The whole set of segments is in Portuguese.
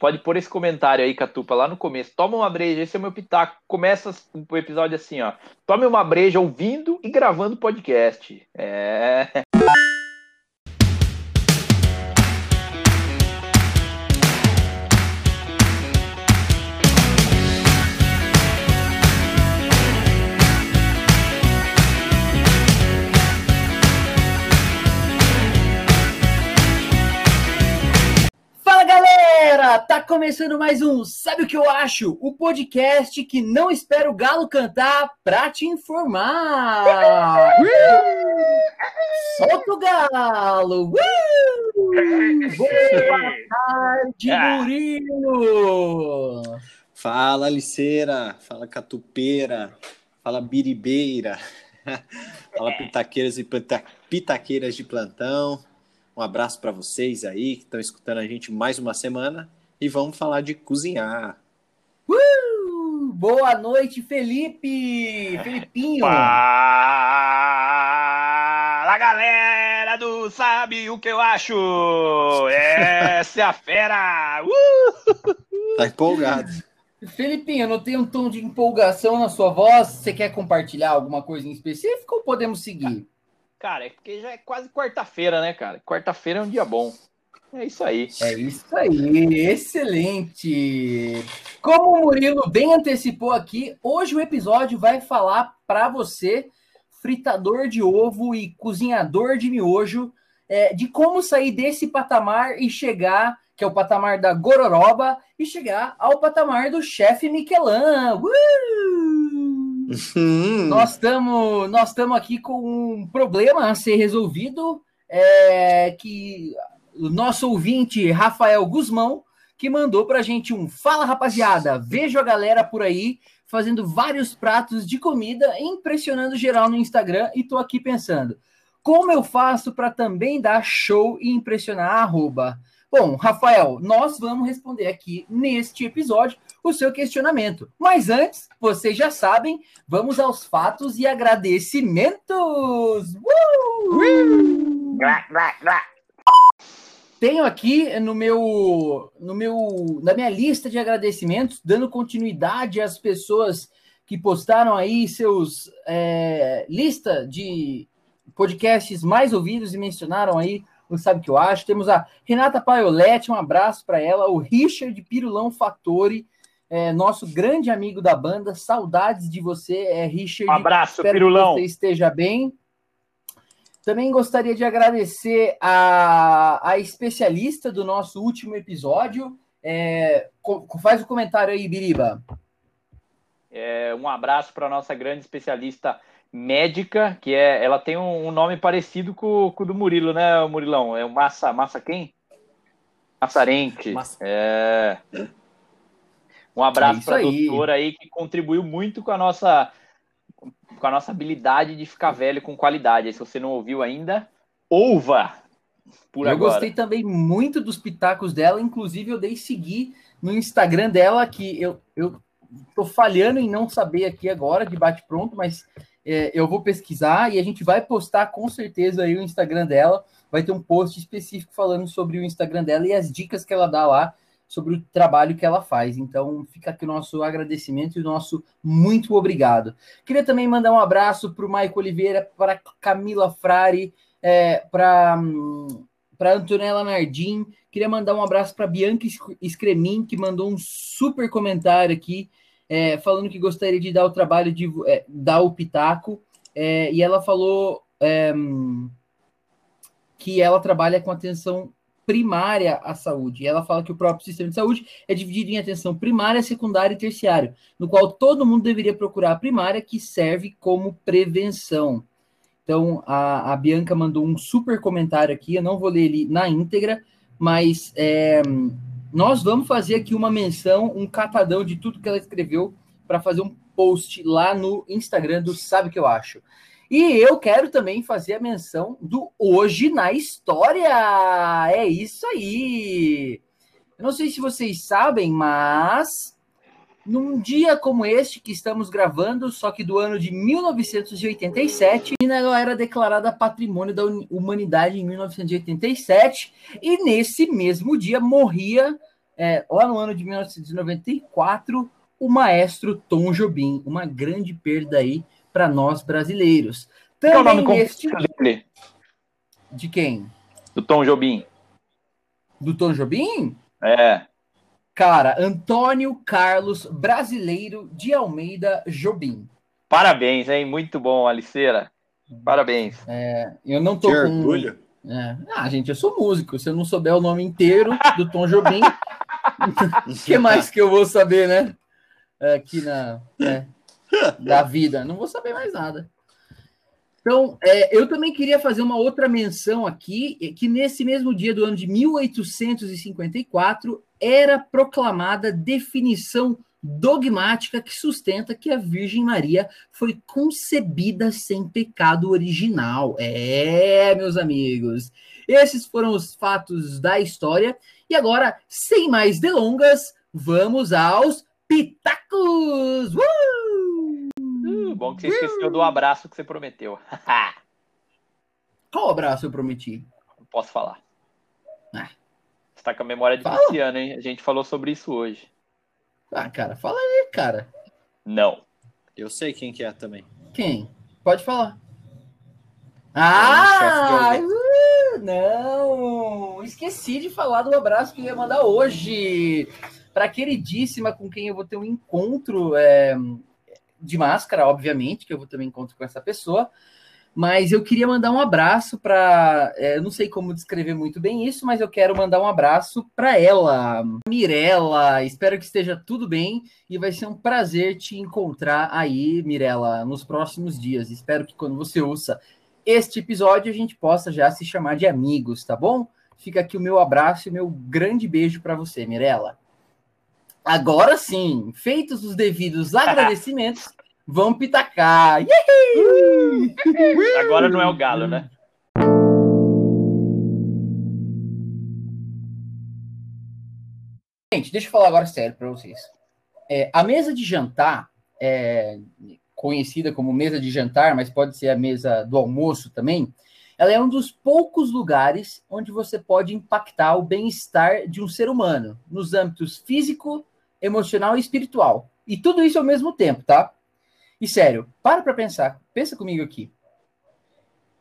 pode pôr esse comentário aí, Catupa, lá no começo. Toma uma breja, esse é o meu pitaco. Começa o episódio assim, ó. Tome uma breja ouvindo e gravando podcast. É. tá começando mais um Sabe o que eu acho? O podcast que não espera o galo cantar pra te informar. Solta o galo. Boa tarde, ah. Murilo. Fala, Liceira. Fala, Catupeira. Fala, Biribeira. Fala, pitaqueiras e pitaqueiras de plantão. Um abraço para vocês aí que estão escutando a gente mais uma semana e vamos falar de cozinhar. Uh! Boa noite, Felipe! Felipinho! Fala, galera do Sabe o que eu acho? Essa é a fera! Uh! Tá empolgado. Felipinho, eu notei um tom de empolgação na sua voz. Você quer compartilhar alguma coisa em específico ou podemos seguir? Cara, é porque já é quase quarta-feira, né, cara? Quarta-feira é um dia bom. É isso aí. É isso aí, excelente. Como o Murilo bem antecipou aqui, hoje o episódio vai falar para você, fritador de ovo e cozinhador de miojo, é, de como sair desse patamar e chegar, que é o patamar da gororoba, e chegar ao patamar do chefe Michelin. Uh! Nós estamos nós aqui com um problema a ser resolvido, é, que o nosso ouvinte Rafael Guzmão, que mandou para a gente um Fala rapaziada, vejo a galera por aí fazendo vários pratos de comida, impressionando geral no Instagram e tô aqui pensando, como eu faço para também dar show e impressionar a arroba? Bom, Rafael, nós vamos responder aqui neste episódio o seu questionamento. Mas antes, vocês já sabem, vamos aos fatos e agradecimentos! Uh! Tenho aqui no meu, no meu, na minha lista de agradecimentos, dando continuidade às pessoas que postaram aí seus é, lista de podcasts mais ouvidos e mencionaram aí o Sabe Que Eu Acho. Temos a Renata Paioletti, um abraço para ela, o Richard Pirulão Fatori, é, nosso grande amigo da banda, saudades de você, é, Richard. Um abraço, Espero Pirulão. Que você esteja bem. Também gostaria de agradecer a, a especialista do nosso último episódio. É, faz o um comentário aí, Biriba. É, um abraço para a nossa grande especialista médica, que é, ela tem um, um nome parecido com, com, o do Murilo, né, Murilão? É o Massa, Massa quem? Massarente. Massa. É... Um abraço é para a doutora aí que contribuiu muito com a nossa com a nossa habilidade de ficar velho com qualidade. se você não ouviu ainda, ouva! Por eu agora. gostei também muito dos pitacos dela, inclusive eu dei seguir no Instagram dela, que eu, eu tô falhando em não saber aqui agora, de bate-pronto, mas é, eu vou pesquisar e a gente vai postar com certeza aí o Instagram dela. Vai ter um post específico falando sobre o Instagram dela e as dicas que ela dá lá sobre o trabalho que ela faz. Então, fica aqui o nosso agradecimento e o nosso muito obrigado. Queria também mandar um abraço para o Maico Oliveira, para Camila Frari, é, para para Antonella Nardim. Queria mandar um abraço para Bianca Scremin, que mandou um super comentário aqui, é, falando que gostaria de dar o trabalho de é, dar o pitaco. É, e ela falou é, que ela trabalha com atenção primária à saúde. E ela fala que o próprio sistema de saúde é dividido em atenção primária, secundária e terciária, no qual todo mundo deveria procurar a primária, que serve como prevenção. Então, a, a Bianca mandou um super comentário aqui, eu não vou ler ele na íntegra, mas é, nós vamos fazer aqui uma menção, um catadão de tudo que ela escreveu para fazer um post lá no Instagram do Sabe que eu acho. E eu quero também fazer a menção do Hoje na História. É isso aí. Eu não sei se vocês sabem, mas num dia como este que estamos gravando, só que do ano de 1987, ela era declarada Patrimônio da Humanidade em 1987, e nesse mesmo dia morria é, lá no ano de 1994, o maestro Tom Jobim, uma grande perda aí para nós brasileiros. Também Qual é o nome neste... dele? De quem? Do Tom Jobim. Do Tom Jobim? É. Cara, Antônio Carlos Brasileiro de Almeida Jobim. Parabéns, hein? Muito bom, Aliceira. Parabéns. É, eu não tô que com... orgulho. É. Ah, gente, eu sou músico. Se eu não souber o nome inteiro do Tom Jobim, o que mais que eu vou saber, né? Aqui na é, da vida. Não vou saber mais nada. Então, é, eu também queria fazer uma outra menção aqui, que nesse mesmo dia do ano de 1854 era proclamada definição dogmática que sustenta que a Virgem Maria foi concebida sem pecado original. É, meus amigos, esses foram os fatos da história. E agora, sem mais delongas, vamos aos pitacos! Uh! Uh, bom que você esqueceu do abraço que você prometeu. Qual abraço eu prometi? Não posso falar. Ah. Você tá com a memória de Luciano, hein? A gente falou sobre isso hoje. Ah, cara, fala aí, cara. Não. Eu sei quem que é também. Quem? Pode falar. Ah! Uh, não! Esqueci de falar do abraço que eu ia mandar hoje. Para a queridíssima com quem eu vou ter um encontro é, de máscara, obviamente, que eu um encontro com essa pessoa. Mas eu queria mandar um abraço para. É, não sei como descrever muito bem isso, mas eu quero mandar um abraço para ela, Mirella. Espero que esteja tudo bem e vai ser um prazer te encontrar aí, Mirella, nos próximos dias. Espero que quando você ouça este episódio a gente possa já se chamar de amigos, tá bom? Fica aqui o meu abraço e meu grande beijo para você, Mirella. Agora sim, feitos os devidos agradecimentos, Vamos pitacar! Agora não é o galo, né? Gente, deixa eu falar agora sério para vocês. É, a mesa de jantar, é, conhecida como mesa de jantar, mas pode ser a mesa do almoço também, ela é um dos poucos lugares onde você pode impactar o bem-estar de um ser humano, nos âmbitos físico, emocional e espiritual. E tudo isso ao mesmo tempo, tá? E sério, para para pensar, pensa comigo aqui.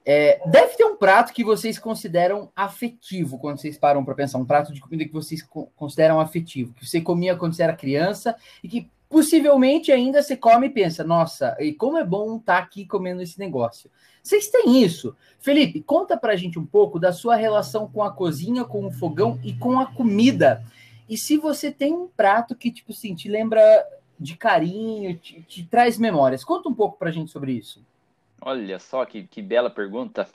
É, deve ter um prato que vocês consideram afetivo quando vocês param para pensar, um prato de comida que vocês consideram afetivo, que você comia quando você era criança e que possivelmente ainda você come e pensa, nossa, e como é bom estar tá aqui comendo esse negócio. Vocês têm isso? Felipe, conta pra gente um pouco da sua relação com a cozinha, com o fogão e com a comida. E se você tem um prato que, tipo assim, te lembra de carinho, te, te traz memórias. Conta um pouco para a gente sobre isso. Olha só que, que bela pergunta.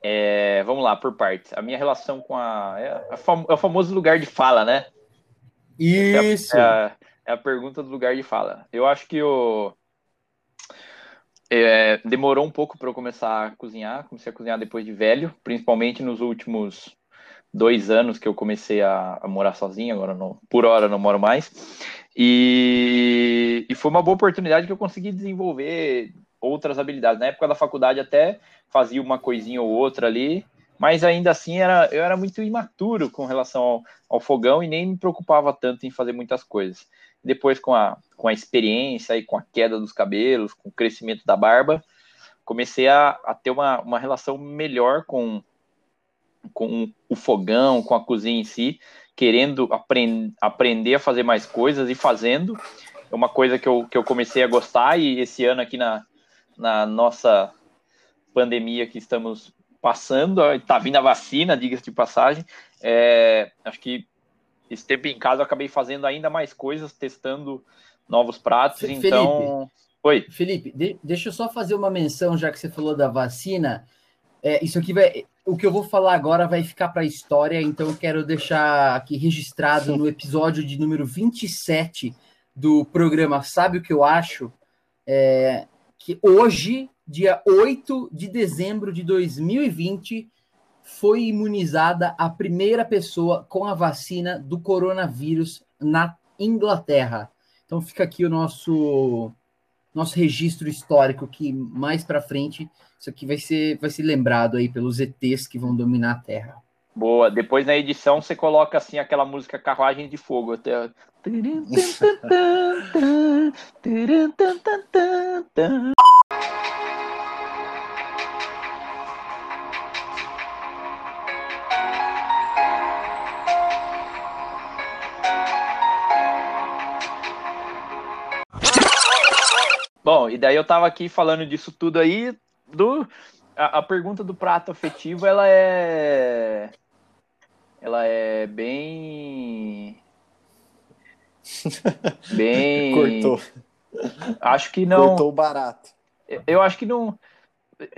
É, vamos lá, por partes. A minha relação com a. É, a fam, é o famoso lugar de fala, né? Isso! É a, é, a, é a, pergunta do lugar de fala. Eu acho que o. É, demorou um pouco para eu começar a cozinhar. Comecei a cozinhar depois de velho, principalmente nos últimos dois anos que eu comecei a, a morar sozinho, agora não, por hora não moro mais. E, e foi uma boa oportunidade que eu consegui desenvolver outras habilidades. Na época da faculdade até fazia uma coisinha ou outra ali, mas ainda assim era, eu era muito imaturo com relação ao, ao fogão e nem me preocupava tanto em fazer muitas coisas. Depois, com a, com a experiência e com a queda dos cabelos, com o crescimento da barba, comecei a, a ter uma, uma relação melhor com, com o fogão, com a cozinha em si, querendo aprend aprender a fazer mais coisas e fazendo. É uma coisa que eu, que eu comecei a gostar e esse ano aqui na, na nossa pandemia que estamos passando, está vindo a vacina, diga-se de passagem, é, acho que esse tempo em casa eu acabei fazendo ainda mais coisas, testando novos pratos, Felipe, então... Oi. Felipe, de, deixa eu só fazer uma menção, já que você falou da vacina, é, isso aqui vai o que eu vou falar agora vai ficar para a história, então eu quero deixar aqui registrado no episódio de número 27 do programa Sabe o que eu acho? É, que hoje, dia 8 de dezembro de 2020, foi imunizada a primeira pessoa com a vacina do coronavírus na Inglaterra. Então fica aqui o nosso nosso registro histórico que mais para frente isso aqui vai ser vai ser lembrado aí pelos ETs que vão dominar a Terra. Boa. Depois na edição você coloca assim aquela música Carruagem de Fogo. Até... e daí eu tava aqui falando disso tudo aí, do a, a pergunta do prato afetivo, ela é ela é bem bem Cortou. Acho que não Cortou barato. Eu acho que não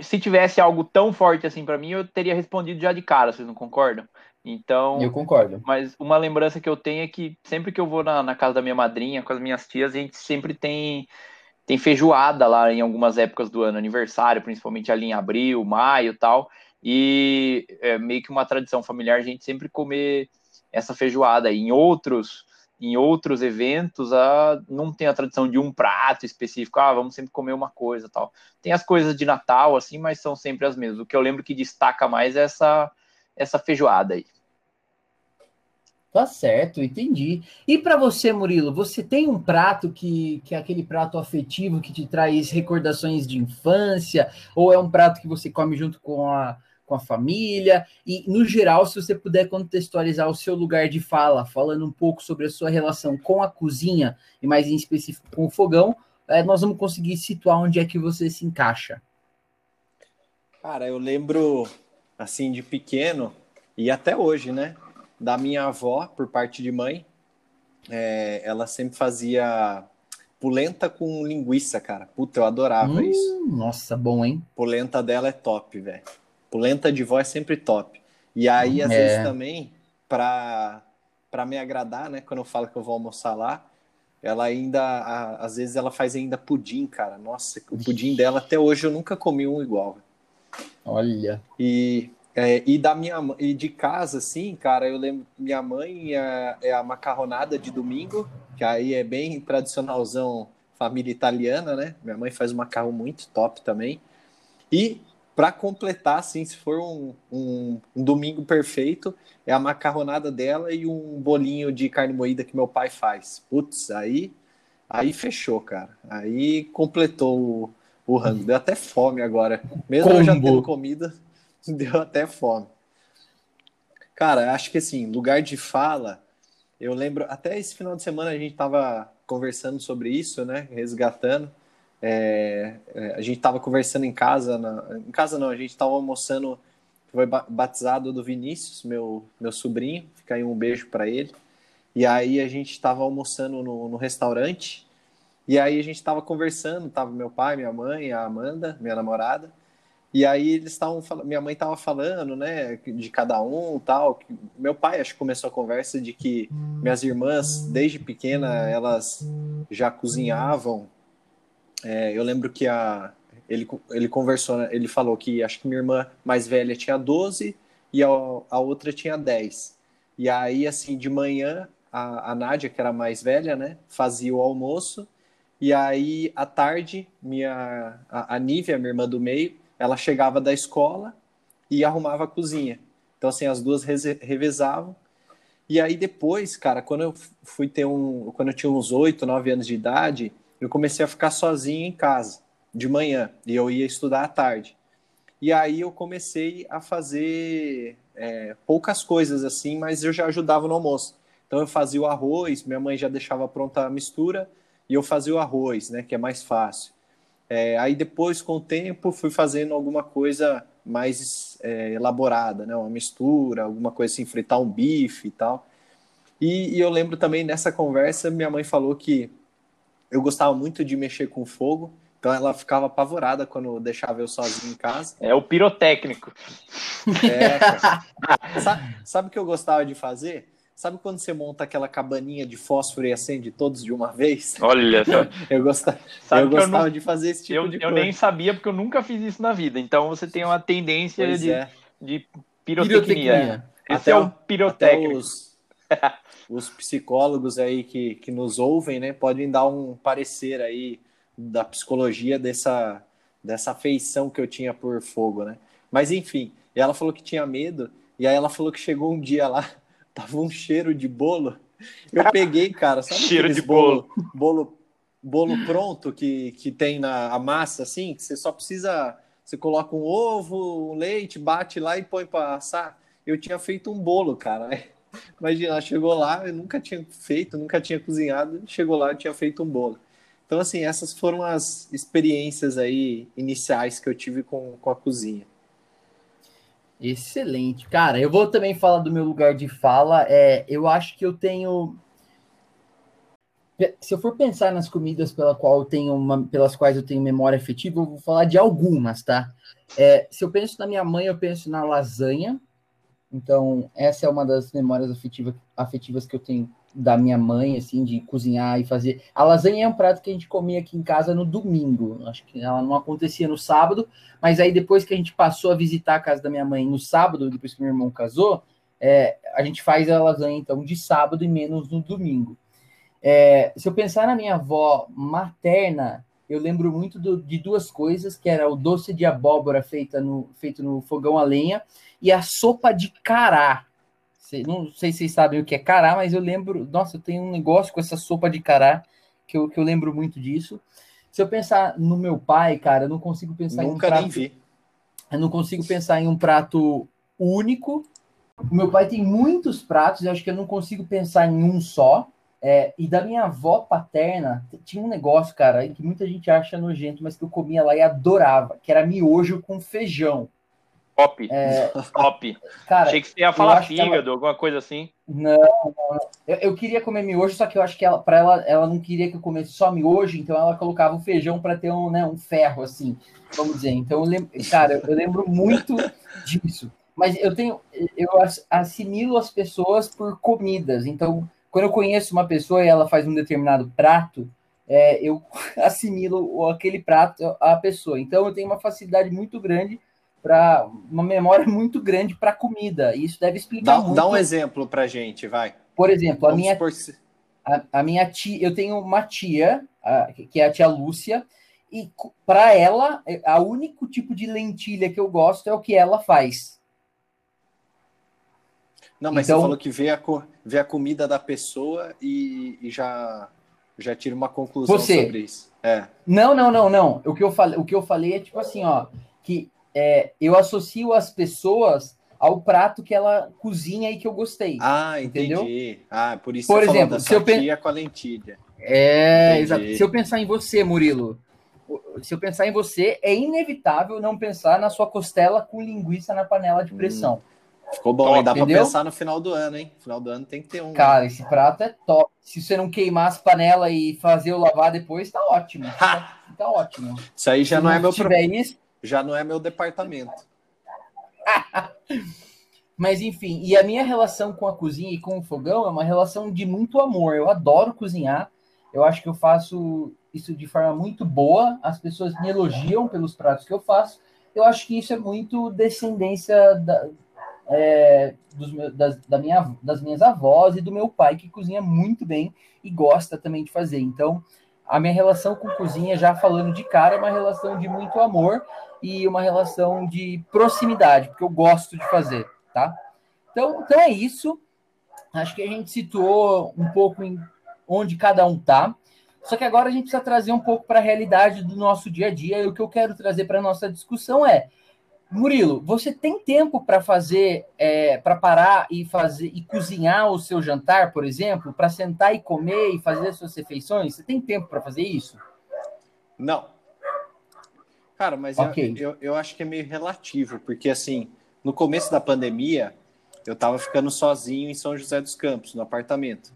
se tivesse algo tão forte assim para mim, eu teria respondido já de cara, vocês não concordam? Então, Eu concordo. mas uma lembrança que eu tenho é que sempre que eu vou na, na casa da minha madrinha, com as minhas tias, a gente sempre tem tem feijoada lá em algumas épocas do ano, aniversário, principalmente ali em abril, maio e tal. E é meio que uma tradição familiar a gente sempre comer essa feijoada. Em outros em outros eventos, a, não tem a tradição de um prato específico, ah, vamos sempre comer uma coisa tal. Tem as coisas de Natal, assim, mas são sempre as mesmas. O que eu lembro que destaca mais é essa, essa feijoada aí. Tá certo, entendi. E para você, Murilo, você tem um prato que, que é aquele prato afetivo que te traz recordações de infância, ou é um prato que você come junto com a, com a família? E, no geral, se você puder contextualizar o seu lugar de fala, falando um pouco sobre a sua relação com a cozinha, e mais em específico com o fogão, é, nós vamos conseguir situar onde é que você se encaixa. Cara, eu lembro, assim, de pequeno, e até hoje, né? Da minha avó, por parte de mãe. É, ela sempre fazia polenta com linguiça, cara. Puta, eu adorava Hum, isso. Nossa, bom, hein? Polenta dela é top, velho. Polenta de vó é sempre top. E aí, às É. vezes também, pra, pra me agradar, né? Quando eu falo que eu vou almoçar lá, ela ainda, a- às vezes ela faz ainda pudim, cara. Nossa, o pudim dela até hoje eu nunca comi um igual. Olha. E, é, e da minha e de casa, assim, cara, eu lembro minha mãe é, é a macarronada de domingo, que aí é bem tradicionalzão família italiana, né? Minha mãe faz um macarrão muito top também. E para completar, assim, se for um, um, um domingo perfeito, é a macarronada dela e um bolinho de carne moída que meu pai faz. Putz, aí, aí fechou, cara. Aí completou o, o rango. Deu até fome agora. Mesmo eu já Combo. tendo comida, deu até fome. Cara, acho que assim, lugar de fala, eu lembro, até esse final de semana a gente tava conversando sobre isso, né? Resgatando. É, é, a gente tava conversando em casa, na- em casa não, a gente tava almoçando, foi ba- batizado do Vinícius, meu, meu sobrinho, fica aí um beijo para ele. E aí a gente tava almoçando no, no restaurante, e aí a gente tava conversando, tava meu pai, minha mãe, a Amanda, minha namorada, e aí eles estavam minha mãe tava falando, né, de cada um, tal. Meu pai acho que começou a conversa de que minhas irmãs desde pequena elas já cozinhavam. É, eu lembro que a ele ele conversou, né, ele falou que acho que minha irmã mais velha tinha 12 e a, a outra tinha 10. E aí assim, de manhã a, a Nádia, que era mais velha, né, fazia o almoço. E aí, à tarde, minha, a, a Nívia, minha irmã do meio, ela chegava da escola e arrumava a cozinha. Então, assim, as duas revezavam. E aí, depois, cara, quando eu fui ter um. Quando eu tinha uns 8, 9 anos de idade, eu comecei a ficar sozinho em casa, de manhã, e eu ia estudar à tarde. E aí eu comecei a fazer é, poucas coisas assim, mas eu já ajudava no almoço. Então eu fazia o arroz, minha mãe já deixava pronta a mistura, e eu fazia o arroz, né, que é mais fácil. É, aí depois, com o tempo, fui fazendo alguma coisa mais é, elaborada, né, uma mistura, alguma coisa assim, fritar um bife e tal. E, e eu lembro também nessa conversa, minha mãe falou que eu gostava muito de mexer com fogo, então ela ficava apavorada quando deixava eu sozinho em casa. É o pirotécnico. É. Sabe, sabe o que eu gostava de fazer? Sabe quando você monta aquela cabaninha de fósforo e acende todos de uma vez? Olha só. Eu gostava, eu que eu, gostava não, de fazer esse tipo eu, de eu coisa. nem sabia porque eu nunca fiz isso na vida. Então você tem uma tendência Pois de, é. de pirotecnia. Pirotecnia. Esse Até é o- pirotécnico. os, os psicólogos aí que, que nos ouvem, né, podem dar um parecer aí da psicologia dessa, dessa afeição que eu tinha por fogo, né? Mas enfim, ela falou que tinha medo E aí ela falou que chegou um dia lá, tava um cheiro de bolo. Eu peguei, cara, sabe Cheiro de bolo. bolo, bolo pronto que, que tem na a massa, assim, que você só precisa, você coloca um ovo, um leite, bate lá e põe para assar. Eu tinha feito um bolo, cara. Imagina, chegou lá, eu nunca tinha feito, nunca tinha cozinhado, chegou lá e tinha feito um bolo. Então, assim, essas foram as experiências aí iniciais que eu tive com, com a cozinha. Excelente. Cara, eu vou também falar do meu lugar de fala. É, eu acho que eu tenho. Se eu for pensar nas comidas pela qual eu tenho uma, pelas quais eu tenho memória afetiva, eu vou falar de algumas, tá? É, se eu penso na minha mãe, eu penso na lasanha. Então, essa é uma das memórias afetiva, afetivas que eu tenho da minha mãe, assim, de cozinhar e fazer. A lasanha é um prato que a gente comia aqui em casa no domingo. Acho que ela não acontecia no sábado, mas aí depois que a gente passou a visitar a casa da minha mãe no sábado, depois que meu irmão casou, é, a gente faz a lasanha então de sábado e menos no domingo. É, se eu pensar na minha avó materna, eu lembro muito do, de duas coisas, que era o doce de abóbora feita no, feito no fogão a lenha e a sopa de cará, não sei se vocês sabem o que é cará, mas eu lembro. Nossa, eu tenho um negócio com essa sopa de cará que eu, que eu lembro muito disso. Se eu pensar no meu pai, cara, eu não consigo pensar Nunca em um prato. nem vi. Eu não consigo pensar em um prato único. O meu pai tem muitos pratos, eu acho que eu não consigo pensar em um só. É, e da minha avó paterna, tinha um negócio, cara, que muita gente acha nojento, mas que eu comia lá e adorava, que era miojo com feijão. Top. É, Top. Cara, Achei que você ia falar fígado, ela... alguma coisa assim. Não, não. Eu, eu, queria comer miojo, só que eu acho que ela, para ela, ela não queria que eu comesse só miojo, então ela colocava o feijão para ter um, né, um ferro, assim, vamos dizer. Então, eu lembro, cara, eu lembro muito disso. Mas eu tenho, eu assimilo as pessoas por comidas. Então, quando eu conheço uma pessoa e ela faz um determinado prato, é, eu assimilo aquele prato à pessoa. Então, eu tenho uma facilidade muito grande para uma memória muito grande para comida. E isso deve explicar dá, muito. Dá um exemplo para gente, vai. Por exemplo, a minha, a, a, minha tia, eu tenho uma tia, a, que é a tia Lúcia, e para ela, a único tipo de lentilha que eu gosto é o que ela faz. Não, mas então, você falou que vê a, vê a comida da pessoa e, e já, já tira uma conclusão você, sobre isso. É. Não, não, não, não. O que eu falei, o que eu falei é tipo assim, ó, que é, eu associo as pessoas ao prato que ela cozinha e que eu gostei. Ah, entendi. Entendeu? Ah, por isso por exemplo, se eu pe... com a lentilha. É, exato. Se eu pensar em você, Murilo, se eu pensar em você, é inevitável não pensar na sua costela com linguiça na panela de hum. pressão. Hum, ficou bom, dá para pensar no final do ano, hein? Final do ano tem que ter um. Cara, esse prato é top. Se você não queimar as panelas e fazer o lavar depois, tá ótimo. Tá, tá, ótimo. Isso aí já se não é meu problema. Isso, já não é meu departamento. Mas enfim, e a minha relação com a cozinha e com o fogão é uma relação de muito amor. Eu adoro cozinhar. Eu acho que eu faço isso de forma muito boa. As pessoas me elogiam pelos pratos que eu faço. Eu acho que isso é muito descendência da, é, dos das, da minha, das minhas avós e do meu pai, que cozinha muito bem e gosta também de fazer. Então, a minha relação com cozinha, já falando de cara, é uma relação de muito amor e uma relação de proximidade, porque eu gosto de fazer, tá? Então, então é isso. Acho que a gente situou um pouco em onde cada um tá. Só que agora a gente precisa trazer um pouco para a realidade do nosso dia a dia. E o que eu quero trazer para a nossa discussão é Murilo, você tem tempo para fazer, é, para parar e fazer e cozinhar o seu jantar, por exemplo, para sentar e comer e fazer as suas refeições? Você tem tempo para fazer isso? Não. Cara, mas okay. eu, eu, eu, acho que é meio relativo, porque assim, no começo da pandemia, eu tava ficando sozinho em São José dos Campos, no apartamento.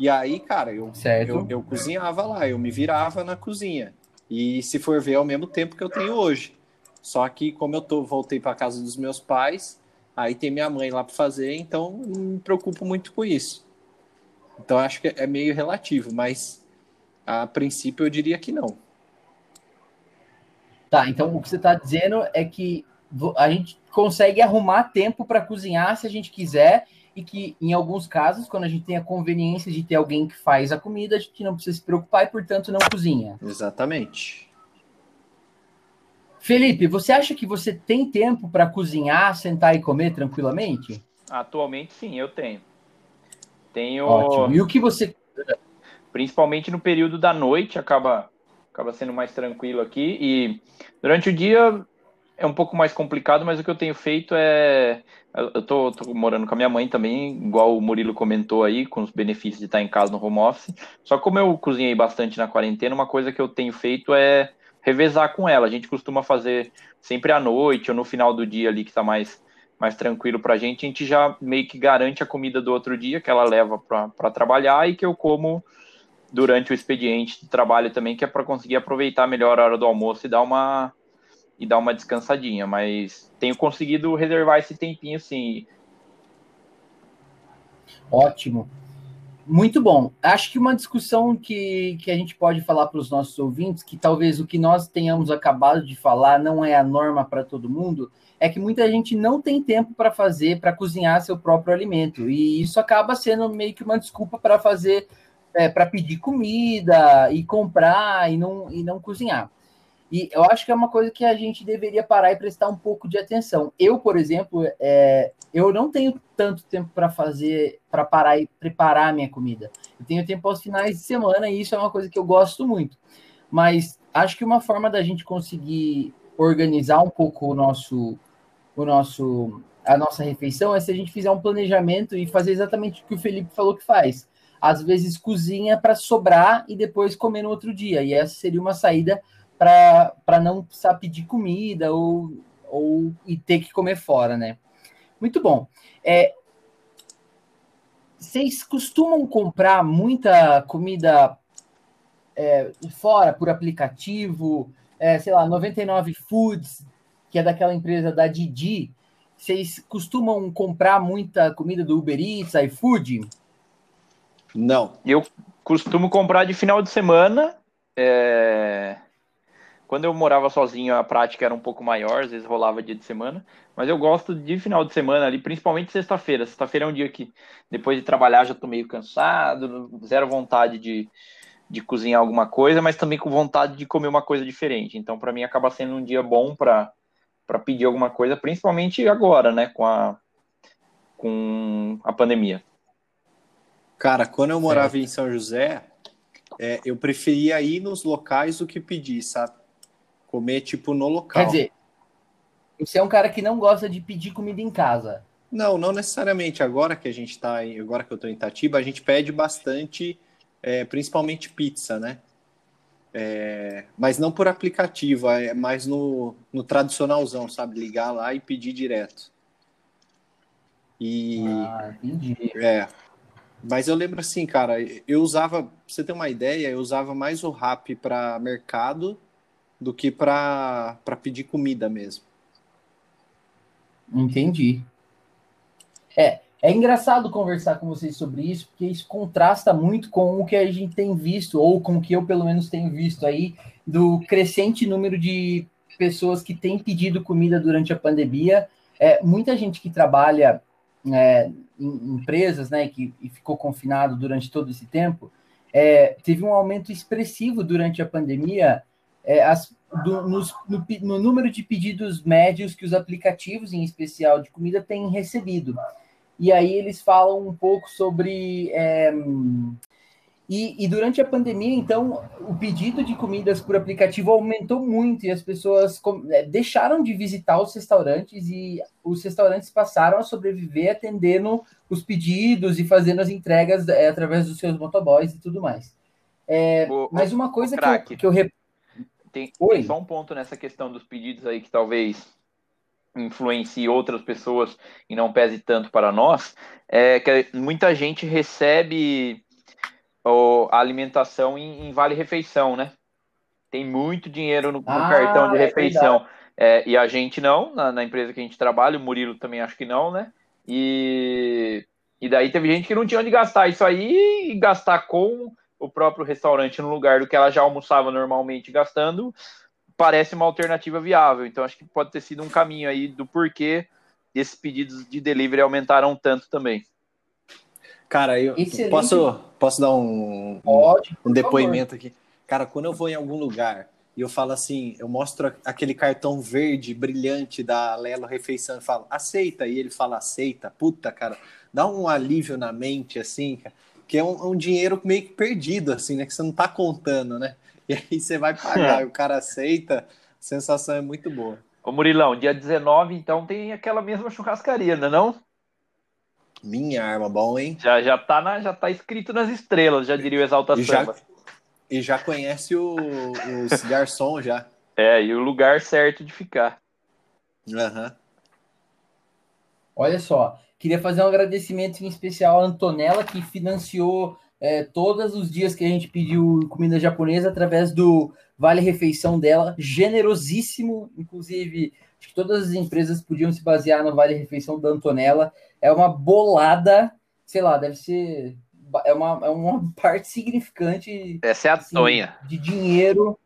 E aí, cara, eu, eu, eu cozinhava lá, eu me virava na cozinha. E se for ver, é o mesmo tempo que eu tenho hoje. Só que como eu tô, voltei para casa dos meus pais, aí tem minha mãe lá para fazer, então não me preocupo muito com isso. Então acho que é meio relativo, mas a princípio eu diria que não. Tá, então o que você está dizendo é que a gente consegue arrumar tempo para cozinhar se a gente quiser e que em alguns casos, quando a gente tem a conveniência de ter alguém que faz a comida, a gente não precisa se preocupar e, portanto, não cozinha. Exatamente. Felipe, você acha que você tem tempo para cozinhar, sentar e comer tranquilamente? Atualmente, sim, eu tenho. Tenho. Ótimo. E o que você. Principalmente no período da noite, acaba, acaba sendo mais tranquilo aqui. E durante o dia é um pouco mais complicado, mas o que eu tenho feito é. Eu tô, tô, morando com a minha mãe também, igual o Murilo comentou aí, com os benefícios de estar em casa no home office. Só como eu cozinhei bastante na quarentena, uma coisa que eu tenho feito é revezar com ela. A gente costuma fazer sempre à noite ou no final do dia ali que está mais, mais tranquilo para a gente. A gente já meio que garante a comida do outro dia que ela leva para trabalhar e que eu como durante o expediente de trabalho também, que é para conseguir aproveitar melhor a hora do almoço e dar uma e dar uma descansadinha, mas tenho conseguido reservar esse tempinho sim. Ótimo. Muito bom. Acho que uma discussão que, que a gente pode falar para os nossos ouvintes, que talvez o que nós tenhamos acabado de falar não é a norma para todo mundo, é que muita gente não tem tempo para fazer, para cozinhar seu próprio alimento. E isso acaba sendo meio que uma desculpa para fazer, é, para pedir comida e comprar e não, e não cozinhar. E eu acho que é uma coisa que a gente deveria parar e prestar um pouco de atenção. Eu, por exemplo, é, eu não tenho tanto tempo para fazer, para parar e preparar a minha comida. Eu tenho tempo aos finais de semana e isso é uma coisa que eu gosto muito. Mas acho que uma forma da gente conseguir organizar um pouco o nosso, o nosso, a nossa refeição é se a gente fizer um planejamento e fazer exatamente o que o Felipe falou que faz. Às vezes cozinha para sobrar e depois comer no outro dia. E essa seria uma saída para não precisar pedir comida ou, ou e ter que comer fora, né? Muito bom. É, vocês costumam comprar muita comida é, fora por aplicativo? É, sei lá, 99 Foods, que é daquela empresa da Didi. Vocês costumam comprar muita comida do Uber Eats, iFood? Não. Eu costumo comprar de final de semana. É... Quando eu morava sozinho, a prática era um pouco maior, às vezes rolava dia de semana, mas eu gosto de final de semana ali, principalmente sexta-feira. Sexta-feira é um dia que, depois de trabalhar, já tô meio cansado, zero vontade de, de cozinhar alguma coisa, mas também com vontade de comer uma coisa diferente. Então, para mim, acaba sendo um dia bom para pedir alguma coisa, principalmente agora, né, com a, com a pandemia. Cara, quando eu morava em São José, é, eu preferia ir nos locais do que pedir, sabe? Comer, tipo, no local. Quer dizer, você é um cara que não gosta de pedir comida em casa. Não, não necessariamente. Agora que a gente tá, agora que eu tô em Itatiba, a gente pede bastante, é, principalmente pizza, né? É, mas não por aplicativo, é mais no, no tradicionalzão, sabe? Ligar lá e pedir direto. E. Ah, entendi. É. Mas eu lembro assim, cara, eu usava, pra você ter uma ideia, eu usava mais o rap para mercado do que para pedir comida mesmo. Entendi. É, é engraçado conversar com vocês sobre isso, porque isso contrasta muito com o que a gente tem visto, ou com o que eu pelo menos tenho visto aí, do crescente número de pessoas que têm pedido comida durante a pandemia. É, muita gente que trabalha é, em empresas, né, que ficou confinado durante todo esse tempo, é, teve um aumento expressivo durante a pandemia é, as, do, nos, no, no, número de pedidos médios que os aplicativos, em especial de comida, têm recebido. E aí eles falam um pouco sobre. É, e, e, durante a pandemia, então, o pedido de comidas por aplicativo aumentou muito e as pessoas é, deixaram de visitar os restaurantes e os restaurantes passaram a sobreviver atendendo os pedidos e fazendo as entregas é, através dos seus motoboys e tudo mais. É, o, mas uma coisa que eu, que eu, tem, tem só um ponto nessa questão dos pedidos aí que talvez influencie outras pessoas e não pese tanto para nós, é que muita gente recebe a alimentação em, em vale-refeição, né? Tem muito dinheiro no, no ah, cartão de é refeição. É é, e a gente não, na, na, empresa que a gente trabalha, o Murilo também acho que não, né? E, e daí teve gente que não tinha onde gastar isso aí e gastar com o próprio restaurante no lugar do que ela já almoçava normalmente gastando, parece uma alternativa viável. Então acho que pode ter sido um caminho aí do porquê esses pedidos de delivery aumentaram tanto também. Cara, eu posso, posso dar um, um, um depoimento aqui. Cara, quando eu vou em algum lugar e eu falo assim, eu mostro aquele cartão verde brilhante da Lelo Refeição e falo, aceita, e ele fala, aceita, puta, cara, dá um alívio na mente, assim, que é um, um dinheiro meio que perdido, assim, né, que você não tá contando, né, e aí você vai pagar, e o cara aceita, a sensação é muito boa. Ô Murilão, dia 19, então, tem aquela mesma churrascaria, não é não? Minha arma, bom, hein? Já, já, tá, na, já tá escrito nas estrelas, já diria o Exalta e já, e já conhece o, os garçom já. É, e o lugar certo de ficar. Uhum. Olha só, queria fazer um agradecimento em especial à Antonella, que financiou é, todos os dias que a gente pediu comida japonesa através do Vale Refeição dela, generosíssimo, inclusive acho que todas as empresas podiam se basear no Vale Refeição da Antonella. É uma bolada, sei lá, deve ser é uma, é uma parte significante Essa é a assim, tonha. de dinheiro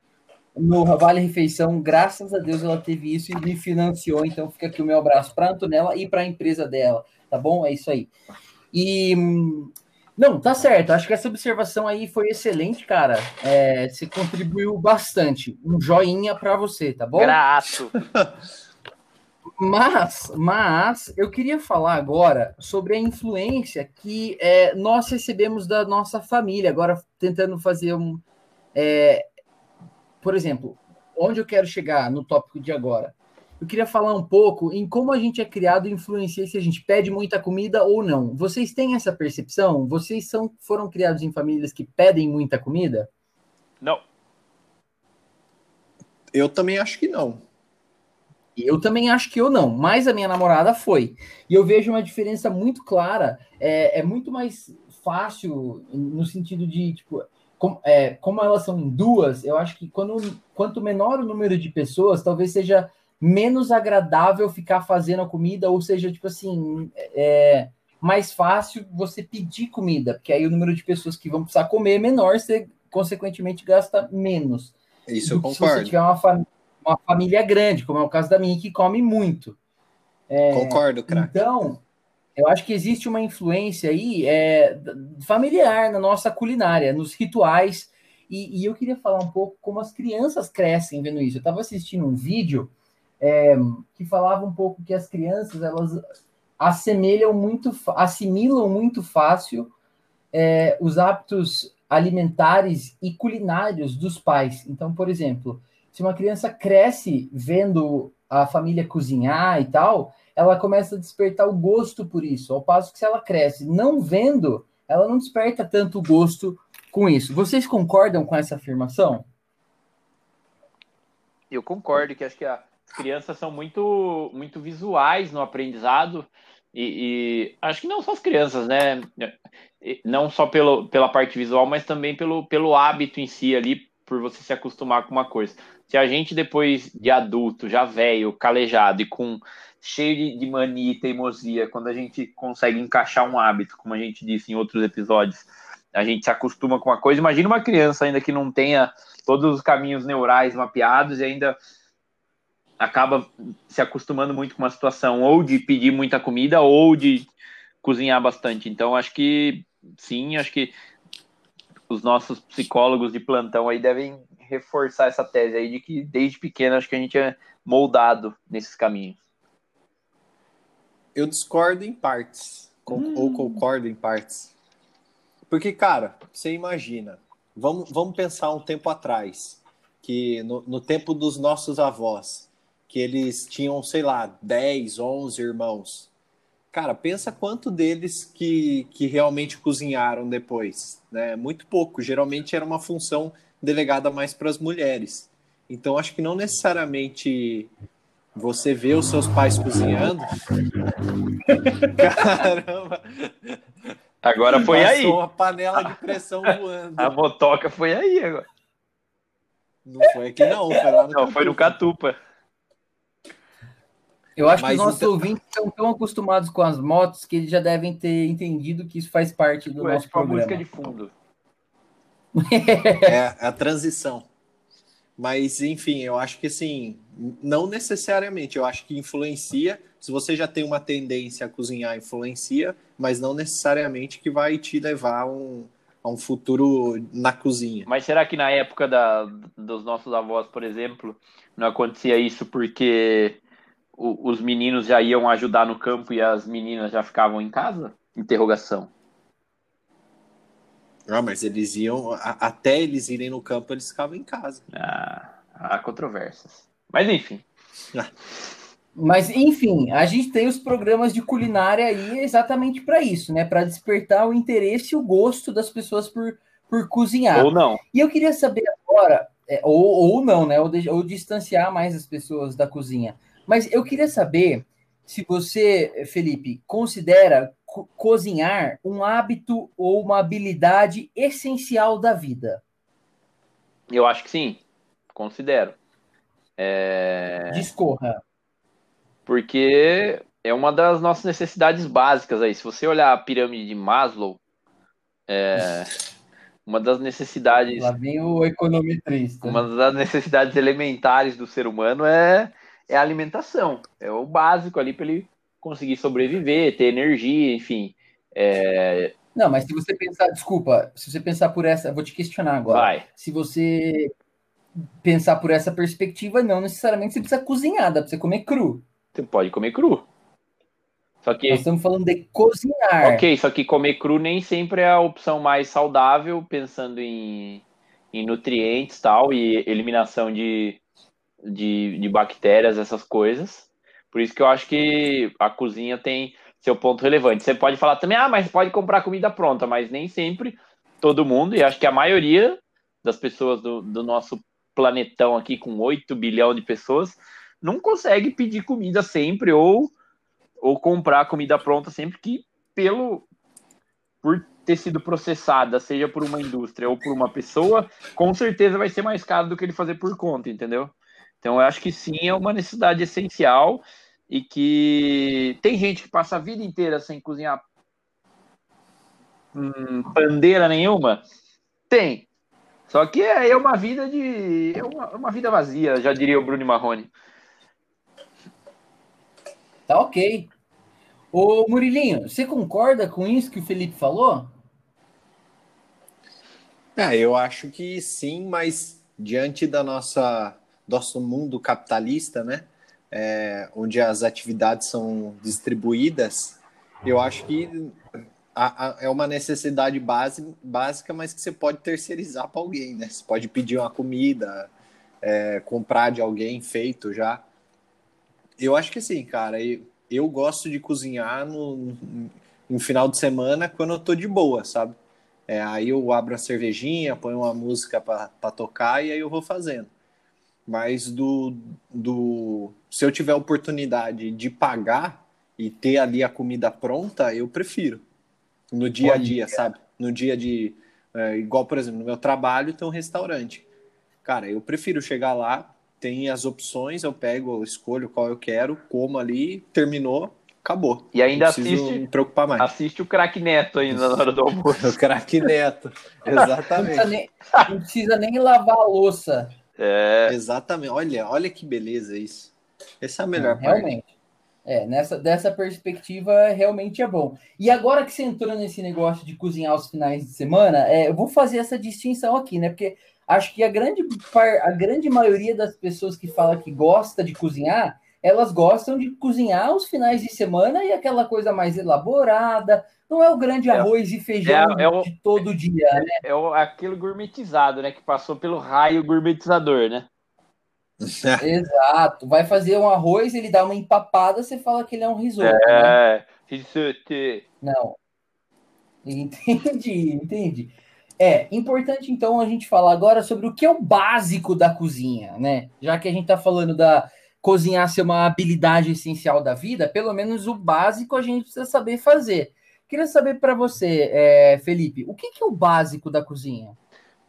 no Vale Refeição. Graças a Deus ela teve isso e me financiou. Então fica aqui o meu abraço para a Antonella e para a empresa dela, tá bom? É isso aí. E não, tá certo. Acho que essa observação aí foi excelente, cara. É, você contribuiu bastante. Um joinha para você, tá bom? Grato. Mas, mas eu queria falar agora sobre a influência que é, nós recebemos da nossa família. Agora, tentando fazer um. É, por exemplo, onde eu quero chegar no tópico de agora? Eu queria falar um pouco em como a gente é criado e influencia se a gente pede muita comida ou não. Vocês têm essa percepção? Vocês são, foram criados em famílias que pedem muita comida? Não. Eu também acho que não. Eu também acho que eu não, mas a minha namorada foi. E eu vejo uma diferença muito clara. É, é muito mais fácil no sentido de, tipo, com, é, como elas são duas, eu acho que quando, quanto menor o número de pessoas, talvez seja menos agradável ficar fazendo a comida, ou seja, tipo assim, é mais fácil você pedir comida, porque aí o número de pessoas que vão precisar comer é menor, você consequentemente gasta menos. Isso eu concordo. Se você tiver uma família uma família grande, como é o caso da minha, que come muito. É, Concordo, craque. Então, eu acho que existe uma influência aí é, familiar na nossa culinária, nos rituais. E, e, eu queria falar um pouco como as crianças crescem vendo isso. Eu estava assistindo um vídeo é, que falava um pouco que as crianças elas assemelham muito, assimilam muito fácil é, os hábitos alimentares e culinários dos pais. Então, por exemplo, se uma criança cresce vendo a família cozinhar e tal, ela começa a despertar o gosto por isso. Ao passo que se ela cresce não vendo, ela não desperta tanto gosto com isso. Vocês concordam com essa afirmação? Eu concordo que acho que as crianças são muito, muito visuais no aprendizado e, e, acho que não só as crianças, né? Não só pelo, pela parte visual, mas também pelo, pelo hábito em si ali, por você se acostumar com uma coisa. Se a gente, depois de adulto, já velho, calejado e com cheio de, de mania e teimosia, quando a gente consegue encaixar um hábito, como a gente disse em outros episódios, a gente se acostuma com uma coisa. Imagina uma criança ainda que não tenha todos os caminhos neurais mapeados e ainda acaba se acostumando muito com uma situação ou de pedir muita comida ou de cozinhar bastante. Então, acho que sim, acho que os nossos psicólogos de plantão aí devem reforçar essa tese aí de que desde pequeno acho que a gente é moldado nesses caminhos. Eu discordo em partes, hum. ou concordo em partes. Porque, cara, você imagina, vamos, vamos pensar um tempo atrás, que no, no tempo dos nossos avós, que eles tinham, sei lá, 10, 11 irmãos. Cara, pensa quanto deles que, que realmente cozinharam depois, né? Muito pouco. Geralmente era uma função delegada mais para as mulheres. Então, acho que não necessariamente você vê os seus pais cozinhando. Caramba! Agora foi Passou aí. uma panela de pressão voando. A motoca foi aí agora. Não foi aqui, não. Foi lá no não, foi no Catupa. Eu acho Mas que os nossos então... ouvintes estão tão acostumados com as motos que eles já devem ter entendido que isso faz parte do nosso programa. música de fundo. É, a transição. Mas, enfim, eu acho que assim, não necessariamente, eu acho que influencia. Se você já tem uma tendência a cozinhar, influencia, mas não necessariamente que vai te levar a um, a um futuro na cozinha. Mas será que na época da, dos nossos avós, por exemplo, não acontecia isso porque o, os meninos já iam ajudar no campo e as meninas já ficavam em casa? Interrogação. Ah, mas eles iam, a, até eles irem no campo, eles ficavam em casa. Ah, há controvérsias. Mas enfim. Mas, enfim, a gente tem os programas de culinária aí exatamente para isso, né? Para despertar o interesse e o gosto das pessoas por, por cozinhar. Ou não. E eu queria saber agora, é, ou, ou não, né? Ou, de, ou distanciar mais as pessoas da cozinha. Mas eu queria saber se você, Felipe, considera co cozinhar um hábito ou uma habilidade essencial da vida. Eu acho que sim, considero. É... Discorra porque é uma das nossas necessidades básicas aí. Se você olhar a pirâmide de Maslow, é uma das necessidades. Lá vem o econometrista. Uma das necessidades elementares do ser humano é, é a alimentação. É o básico ali para ele conseguir sobreviver, ter energia, enfim. É... Não, mas se você pensar, desculpa, se você pensar por essa, vou te questionar agora. Vai. Se você pensar por essa perspectiva, não necessariamente você precisa cozinhar, dá para você comer cru. Você pode comer cru. Só que. Nós estamos falando de cozinhar. Ok, só que comer cru nem sempre é a opção mais saudável, pensando em, em nutrientes tal, e eliminação de, de, de bactérias, essas coisas. Por isso que eu acho que a cozinha tem seu ponto relevante. Você pode falar também, ah, mas pode comprar comida pronta, mas nem sempre todo mundo, e acho que a maioria das pessoas do, do nosso planetão aqui, com 8 bilhão de pessoas, não consegue pedir comida sempre ou, ou comprar comida pronta sempre que pelo por ter sido processada, seja por uma indústria ou por uma pessoa, com certeza vai ser mais caro do que ele fazer por conta, entendeu? Então eu acho que sim, é uma necessidade essencial e que tem gente que passa a vida inteira sem cozinhar hum, pandeira nenhuma. Tem. Só que é, é uma vida de. É uma, uma vida vazia, já diria o Bruno Marrone. Tá ok. Ô Murilinho, você concorda com isso que o Felipe falou? É, eu acho que sim, mas diante da nossa nosso mundo capitalista, né, é, onde as atividades são distribuídas, eu acho que a, a, é uma necessidade base, básica, mas que você pode terceirizar para alguém, né? Você pode pedir uma comida, é, comprar de alguém feito já. Eu acho que sim, cara. Eu, eu gosto de cozinhar no, no final de semana quando eu tô de boa, sabe? É, aí eu abro a cervejinha, ponho uma música para tocar e aí eu vou fazendo. Mas do, do se eu tiver oportunidade de pagar e ter ali a comida pronta, eu prefiro. No dia a dia, sabe? No dia de. É, igual, por exemplo, no meu trabalho tem um restaurante. Cara, eu prefiro chegar lá, tem as opções, eu pego, eu escolho qual eu quero, como ali, terminou, acabou. E ainda assiste, me preocupar mais. assiste o craque Neto ainda na hora do almoço. o craque Neto, exatamente. Não precisa, nem, não precisa nem lavar a louça. É... Exatamente, olha, olha que beleza isso. Essa é a melhor é, parte. Realmente. É, nessa, dessa perspectiva, realmente é bom. E agora que você entrou nesse negócio de cozinhar os finais de semana, é, eu vou fazer essa distinção aqui, né? Porque acho que a grande, par, a grande maioria das pessoas que fala que gosta de cozinhar, elas gostam de cozinhar os finais de semana e aquela coisa mais elaborada. Não é o grande é. arroz é, e feijão é, é o, de todo dia, né? É, o, aquilo gourmetizado, né? Que passou pelo raio gourmetizador, né? Exato. Vai fazer um arroz, ele dá uma empapada, você fala que ele é um risoto. É, né? risoto. Não. Entendi, entendi. É importante então a gente falar agora sobre o que é o básico da cozinha, né? Já que a gente está falando da cozinhar ser uma habilidade essencial da vida, pelo menos o básico a gente precisa saber fazer. Queria saber para você, é, Felipe, o que, que, é o básico da cozinha?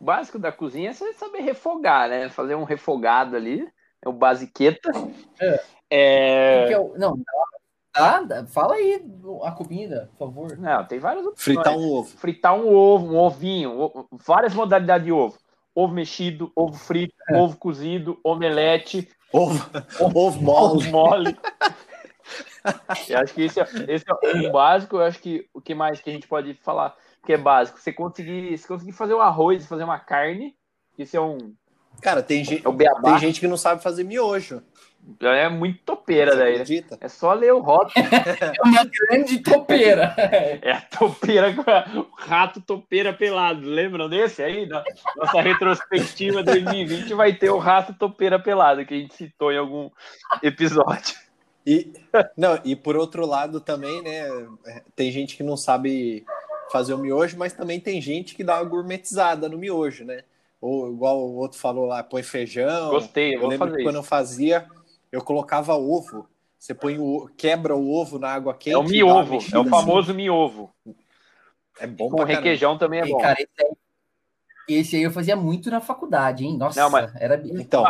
O básico da cozinha é você saber refogar, né? Fazer um refogado ali, é o basiqueta. É. É... É o... Não, ah, fala aí a comida, por favor. Não, tem várias opções. Fritar um ovo. Fritar um ovo, um ovinho, várias modalidades de ovo. Ovo mexido, ovo frito, é. ovo cozido, omelete. Ovo, ovo mole. Ovo mole. eu acho que esse é, esse é o básico. Eu acho que o que mais que a gente pode falar? que é básico. Você conseguir, você conseguir fazer um arroz, fazer uma carne, isso é um. Cara, tem gente, É tem gente que não sabe fazer miojo. É muito topeira Você daí, né? acredita? É só ler o rótulo. É uma grande topeira. É a topeira com a- o rato topeira pelado. Lembram desse aí? Nossa retrospectiva 2020 vai ter o rato topeira pelado, que a gente citou em algum episódio. E, não, e por outro lado também, né? Tem gente que não sabe fazer o miojo, mas também tem gente que dá uma gourmetizada no miojo, né? Ou igual o outro falou lá, põe feijão. Gostei, eu lembro fazer que quando eu isso. fazia, eu colocava ovo. Você põe o quebra o ovo na água quente. É o e miovo, mexida é o assim. famoso miovo. É bom Com requeijão também é E, bom. cara, esse aí, esse aí eu fazia muito na faculdade, hein? Nossa, Não, mas- era Então.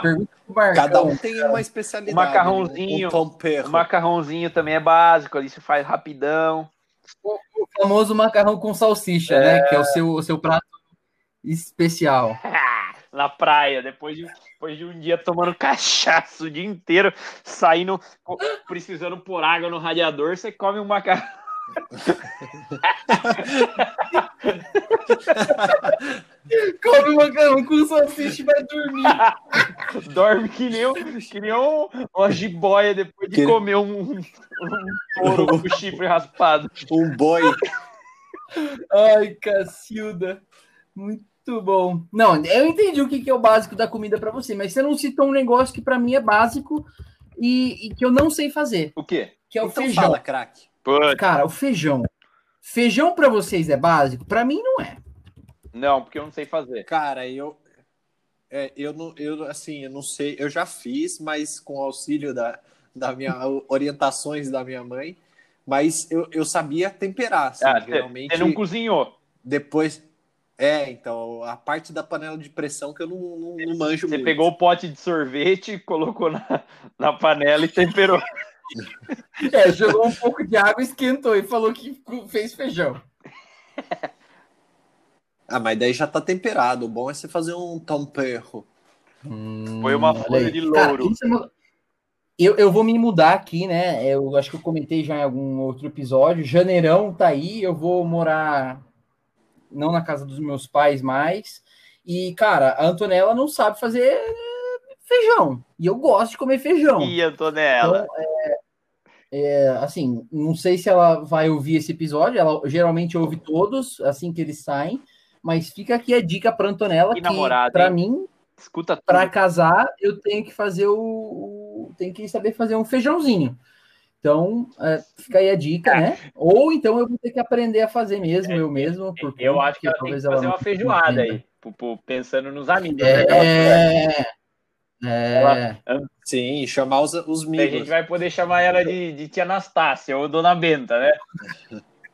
Cada um tem uma especialidade. O macarrãozinho, tempero. O macarrãozinho também é básico, ali você faz rapidão. O famoso macarrão com salsicha, né? Que é o seu, o seu prato especial. Na praia, depois de, depois de um dia tomando cachaça o dia inteiro, saindo, precisando pôr água no radiador, você come um macarrão. Come macarrão com salsicha e vai dormir. Dorme que nem, um, que nem um, uma jiboia depois de Que- comer um, um, touro com chifre raspado. Um boi. Ai, Cacilda. Muito bom. Não, eu entendi o que que é o básico da comida pra você, mas você não citou um negócio que pra mim é básico e, e que eu não sei fazer, O quê? que é o então feijão. fala, craque. Cara, o feijão. Feijão pra vocês é básico? Pra mim não é. Não, porque eu não sei fazer. Cara, eu. É, eu não, eu assim, eu não sei, eu já fiz, mas com auxílio da, da minha orientações da minha mãe, mas eu, eu sabia temperar, assim, Ah, você não cozinhou. depois é, então, a parte da panela de pressão que eu não, não, não manjo Você muito. pegou o pote de sorvete, colocou na, na panela e temperou. É, jogou um pouco de água, esquentou e falou que fez feijão. Ah, mas daí já tá temperado. O bom é você fazer um tempero. Foi uma olha folha de louro. é uma- eu, eu vou me mudar aqui, né? Eu acho que eu comentei já em algum outro episódio. Janeirão tá aí, eu vou morar não na casa dos meus pais mais. E, cara, a Antonella não sabe fazer eh, feijão. E eu gosto de comer feijão. Ih, Antonella. Então, é, é, assim, não sei se ela vai ouvir esse episódio. Ela geralmente ouve todos assim que eles saem. Mas fica aqui a dica para Antonella Que para mim, Escuta para casar, eu tenho que fazer o, o- tenho que saber fazer um feijãozinho. Então, é, fica aí a dica, né? Ou então eu vou ter que aprender a fazer mesmo, eu mesmo. por Eu acho que ela tem talvez que fazer não uma feijoada aí, pensando nos amigos. né? Ela- É, é, Sim, chamar os, os A gente vai poder chamar ela de, de tia Anastácia ou Dona Benta, né?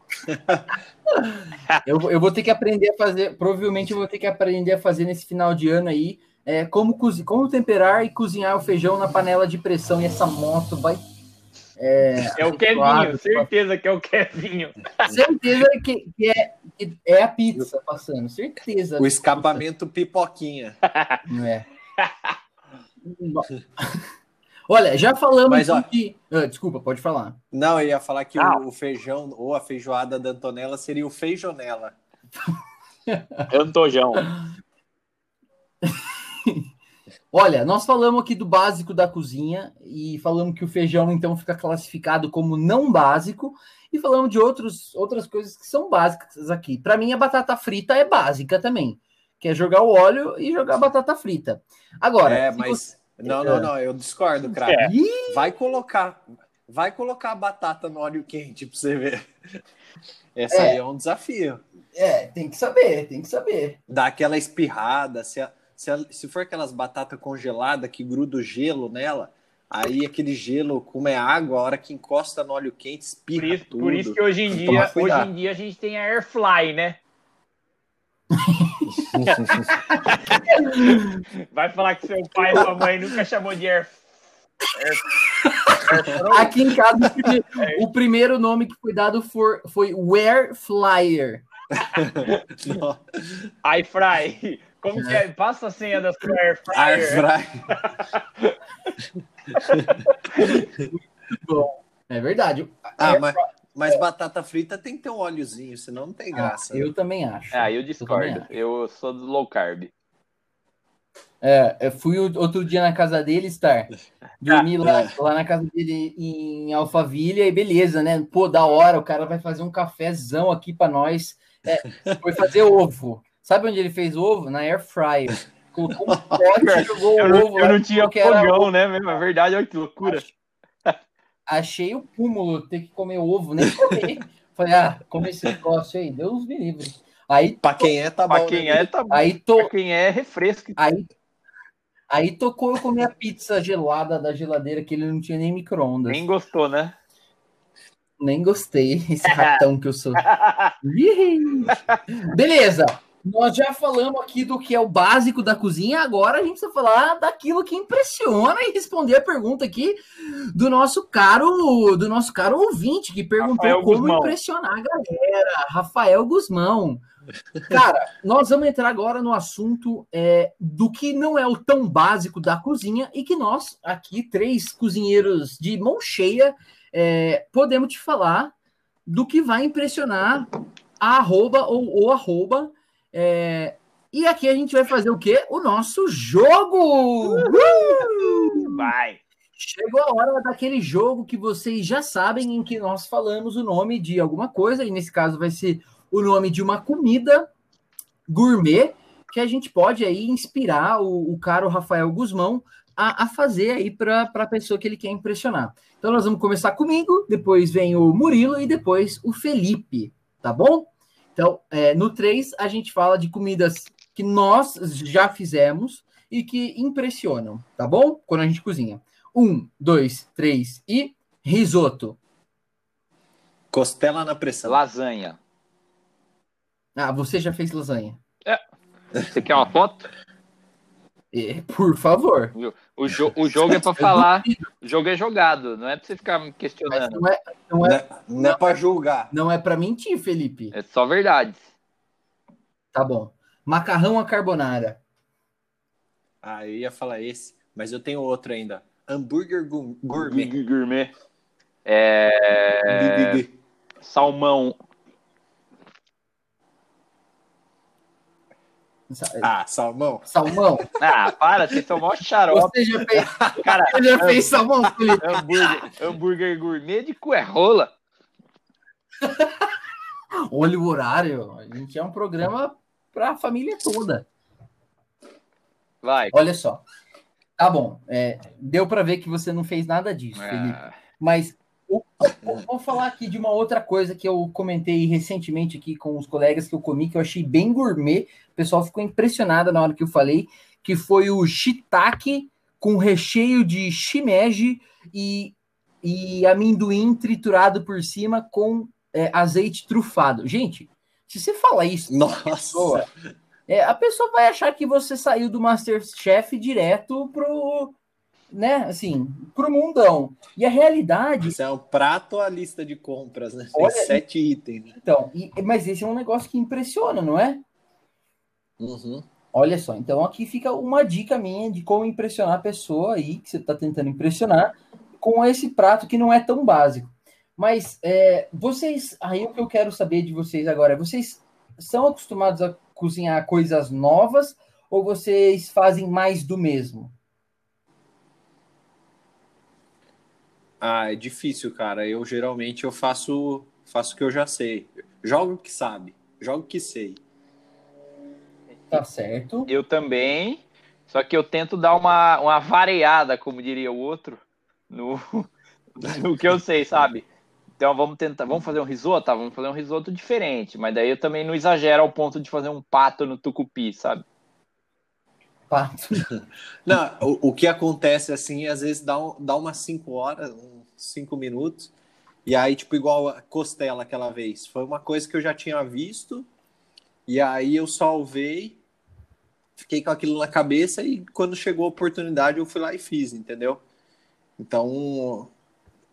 eu, eu vou ter que aprender a fazer, provavelmente eu vou ter que aprender a fazer nesse final de ano aí, é, como, como temperar e cozinhar o feijão na panela de pressão. E essa moto vai. É o Kevinho, Claro. certeza que é o Kevinho. Certeza que, que é, que é a pizza passando, certeza. O escapamento pipoquinha. Não é. Olha, já falamos Mas, ó- de. Ah, desculpa, pode falar. Não, eu ia falar que Ah. o, o feijão ou a feijoada da Antonella seria o feijonela. Antojão. Olha, nós falamos aqui do básico da cozinha e falamos que o feijão então fica classificado como não básico e falamos de outros, outras coisas que são básicas aqui. Para mim, a batata frita é básica também, que é jogar o óleo e jogar a batata frita. Agora, é, mas. você- Não, não, não, eu discordo, craque. É. Vai colocar. Vai colocar a batata no óleo quente pra você ver. Essa É. aí é um desafio. é, tem que saber, tem que saber. Dá aquela espirrada. Se, a- se, a- se for aquelas batatas congeladas que gruda o gelo nela, aí aquele gelo, como é água, a hora que encosta no óleo quente, Por espirra isso, tudo. por isso que hoje em dia, hoje em dia a gente tem a Airfly, né? Vai falar que seu pai ou sua mãe nunca chamou de Air. Aqui em casa, o prime- o primeiro nome que foi dado for- foi Wear Flyer. IFry. Como que é? Passa a senha da sua Air Air Fryer. fry. É verdade. Ah, mas, Mas batata frita tem que ter um óleozinho, senão não tem Ah, graça. eu também acho. Ah, eu discordo. acho. Eu sou do low carb. É, eu fui outro dia na casa dele, Star. Dormi lá, É. lá na casa dele em Alphaville, e beleza, né? Pô, da hora, o cara vai fazer um cafezão aqui pra nós. É, foi fazer ovo. Sabe onde ele fez ovo? Na air fryer. Colocou um pote, jogou Eu o não, ovo eu não tinha que era fogão, né? mesmo? É verdade, olha que loucura. Achei o cúmulo ter que comer ovo, nem comer. Falei, ah, come esse negócio aí, Deus me livre. Aí, Pra quem é, tá Pra bom. quem né? é, tá bom. aí, Pra to, quem é, refresco. aí, aí tocou eu comer a pizza gelada da geladeira, que ele não tinha nem micro-ondas. Nem gostou, né? Nem gostei, esse ratão que eu sou. Beleza, nós já falamos aqui do que é o básico da cozinha, agora a gente precisa falar daquilo que impressiona e responder a pergunta aqui do nosso caro, do nosso caro ouvinte que perguntou Rafael como Guzmão. impressionar a galera, Rafael Guzmão. Cara, nós vamos entrar agora no assunto é, do que não é o tão básico da cozinha e que nós, aqui, três cozinheiros de mão cheia, é, podemos te falar do que vai impressionar a arroba ou o arroba. É, e aqui a gente vai fazer o quê? O nosso jogo! Uh! Vai. Chegou a hora daquele jogo que vocês já sabem em que nós falamos o nome de alguma coisa, e nesse caso vai ser o nome de uma comida gourmet que a gente pode aí inspirar o, o caro Rafael Guzmão a, a fazer aí para a pessoa que ele quer impressionar. Então nós vamos começar comigo, depois vem o Murilo e depois o Felipe, tá bom? Então, é, no 3 a gente fala de comidas que nós já fizemos e que impressionam, tá bom? Quando a gente cozinha. Um, dois, três e risoto. Costela na pressão. Lasanha. Ah, você já fez lasanha? Você quer uma foto? É, por favor. O, jo o jogo é pra falar. O jogo é jogado, não é pra você ficar me Mas questionando. não é, não Não é, é, não é pra julgar. não é para mentir, Felipe. É só verdade. Tá bom. Macarrão à carbonara. Ah, eu ia falar esse, mas eu tenho outro ainda. Hambúrguer gu- gourmet. Gourmet. É... Salmão. Ah, salmão? Salmão. Ah, para, vocês são mó xarope. Você já fez, Cara, você já fez salmão, Felipe? hambúrguer, hambúrguer gourmet de cu é rola. Olha o horário. A gente é um programa para a família toda. Vai. Olha só. Tá bom. é, deu para ver que você não fez nada disso, Felipe. Ah, Mas vou falar aqui de uma outra coisa que eu comentei recentemente aqui com os colegas que eu comi, que eu achei bem gourmet. O pessoal ficou impressionado na hora que eu falei, que foi o shiitake com recheio de shimeji e, e amendoim triturado por cima com é, azeite trufado. Gente, se você falar isso, Nossa! pessoa, é, a pessoa vai achar que você saiu do Masterchef direto pro, né, assim, pro mundão. E a realidade, Isso é um prato a lista de compras, né? Tem Olha, sete itens. né? então, e- mas esse é um negócio que impressiona, não é? Uhum. Olha só, então aqui fica uma dica minha de como impressionar a pessoa aí que você está tentando impressionar com esse prato que não é tão básico. Mas é, vocês, aí o que eu quero saber de vocês agora, vocês são acostumados a cozinhar coisas novas ou vocês fazem mais do mesmo? Ah, é difícil, cara. Eu geralmente eu faço faço o que eu já sei. Jogo o que sabe. Jogo o que sei. Tá certo. Eu também. Só que eu tento dar uma, uma variada, como diria o outro, no, no que eu sei, sabe? Então vamos tentar, vamos fazer um risoto, tá? Vamos fazer um risoto diferente, mas daí eu também não exagero ao ponto de fazer um pato no tucupi, sabe? Pato. Não, o, o que acontece assim, às vezes dá, um, dá umas 5 horas, uns 5 minutos, e aí, tipo, igual a costela aquela vez. Foi uma coisa que eu já tinha visto, e aí eu salvei, fiquei com aquilo na cabeça, e quando chegou a oportunidade eu fui lá e fiz, entendeu? Então,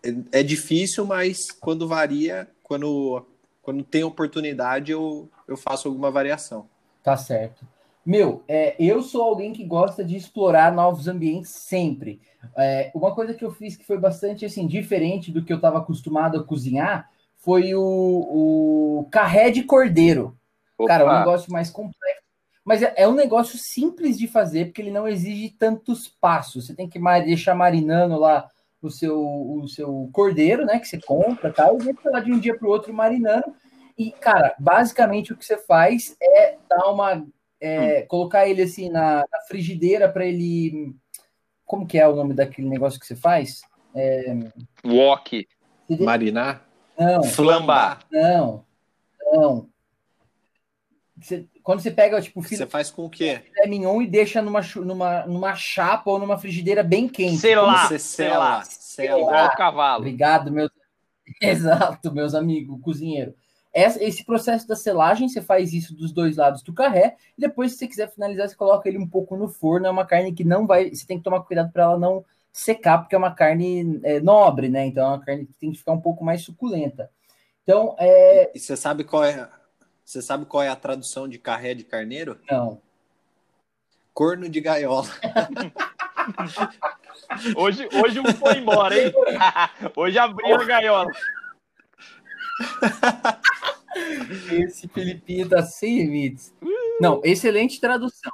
é, é difícil, mas quando varia, quando, quando tem oportunidade, eu, eu faço alguma variação. Tá certo. Meu, é, eu sou alguém que gosta de explorar novos ambientes sempre. É, uma coisa que eu fiz que foi bastante assim diferente do que eu estava acostumado a cozinhar foi o, o carré de cordeiro. Opa. Cara, é um negócio mais complexo. Mas é, é, um negócio simples de fazer, porque ele não exige tantos passos. Você tem que deixar marinando lá o seu, o seu cordeiro, né? Que você compra tal, e deixa lá de um dia para o outro marinando. E, cara, basicamente o que você faz é dar uma. É, hum. Colocar ele assim na, na frigideira para ele. Como que é o nome daquele negócio que você faz? É... Wok. Marinar? Não. Flambar. Não. Não. Você, quando você pega, tipo, você faz com o quê? Filé mignon e deixa numa, numa, numa chapa ou numa frigideira bem quente. Sei lá, você sela, sela. Igual o cavalo. Obrigado, meus. Exato, meus amigos, cozinheiro. Esse processo da selagem, você faz isso dos dois lados do carré, e depois, se você quiser finalizar, você coloca ele um pouco no forno. É uma carne que não vai. Você tem que tomar cuidado para ela não secar, porque é uma carne é, nobre, né? Então é uma carne que tem que ficar um pouco mais suculenta. Então, é... E você sabe qual é você sabe qual é a tradução de carré de carneiro? Não. Corno de gaiola. hoje, hoje um foi embora, hein? hoje abriu a gaiola. Esse Filipinho tá sem limites. Não, excelente tradução.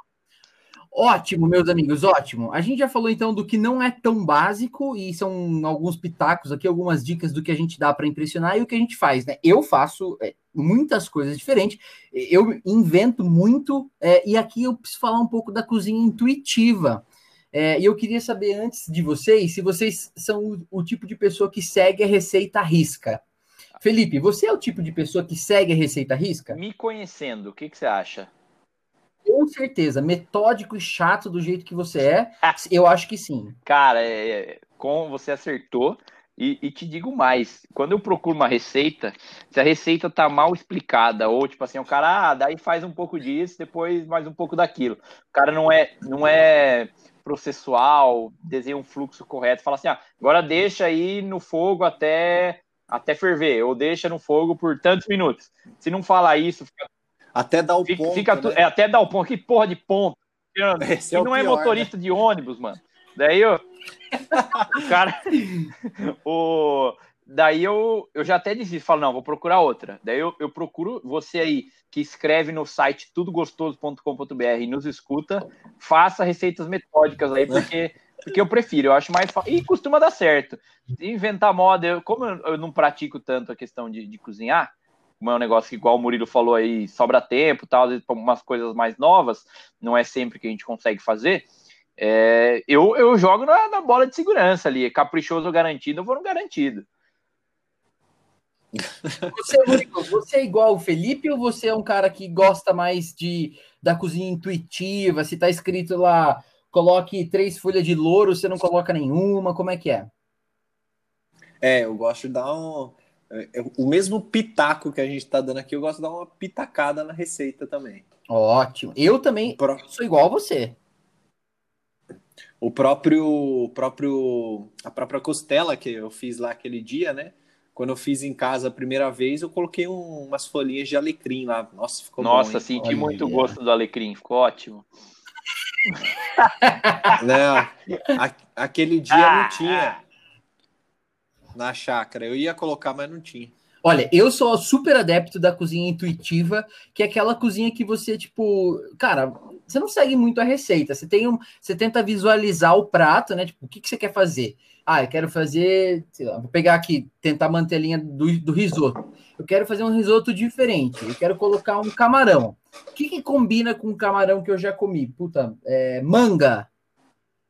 Ótimo, meus amigos, ótimo. A gente já falou então do que não é tão básico e são alguns pitacos aqui, algumas dicas do que a gente dá para impressionar e o que a gente faz, né? Eu faço é, muitas coisas diferentes, eu invento muito é, e aqui eu preciso falar um pouco da cozinha intuitiva. É, e eu queria saber antes de vocês se vocês são o, o tipo de pessoa que segue a receita risca. Felipe, você é o tipo de pessoa que segue a receita risca? Me conhecendo, o que, que você acha? Com certeza, metódico e chato do jeito que você é, eu acho que sim. Cara, é, é, com você acertou. E, e, te digo mais, quando eu procuro uma receita, se a receita tá mal explicada, ou tipo assim, o cara, ah, daí faz um pouco disso, depois mais um pouco daquilo. O cara não é, não é processual, desenha um fluxo correto, fala assim, ah, agora deixa aí no fogo até até ferver, ou deixa no fogo por tantos minutos. Se não falar isso, fica até dar o fica, ponto. Fica né? É, até dar o ponto. Que porra de ponto? Esse é não é pior, é motorista né? de ônibus, mano. Daí eu. o cara. o, daí eu, eu já até desisto, falo, não, vou procurar outra. Daí eu, eu procuro você aí que escreve no site tudogostoso.com.br e nos escuta, faça receitas metódicas aí, porque, porque eu prefiro, eu acho mais fácil. E costuma dar certo. Inventar moda, eu, como eu, não pratico tanto a questão de, de cozinhar, como é um negócio que, igual o Murilo falou aí, sobra tempo, tal, às vezes umas coisas mais novas, não é sempre que a gente consegue fazer. É, eu, eu jogo na, na, bola de segurança ali, caprichoso garantido, eu vou no garantido. Você, Murilo, você é igual o Felipe ou você é um cara que gosta mais de da cozinha intuitiva? Se tá escrito lá, coloque três folhas de louro, você não coloca nenhuma, como é que é? É, eu gosto de dar um é, o mesmo pitaco que a gente está dando aqui, eu gosto de dar uma pitacada na receita também. Ótimo. Eu também Pro... sou igual a você. O próprio, próprio, a própria costela que eu fiz lá aquele dia, né? Quando eu fiz em casa a primeira vez, eu coloquei um, umas folhinhas de alecrim lá. Nossa, ficou Nossa, bom. Nossa, senti Olha, muito gosto do alecrim, ficou ótimo. Não, a, aquele dia ah, não tinha na chácara. Eu ia colocar, mas não tinha. Olha, eu sou super adepto da cozinha intuitiva, que é aquela cozinha que você, tipo, cara, você não segue muito a receita, você tem um, você tenta visualizar o prato, né? Tipo, o que, que você quer fazer? Ah, eu quero fazer, lá, vou pegar aqui, tentar manter a linha do, do risoto. Eu quero fazer um risoto diferente, eu quero colocar um camarão. O que, que combina com o camarão que eu já comi? Puta, é, manga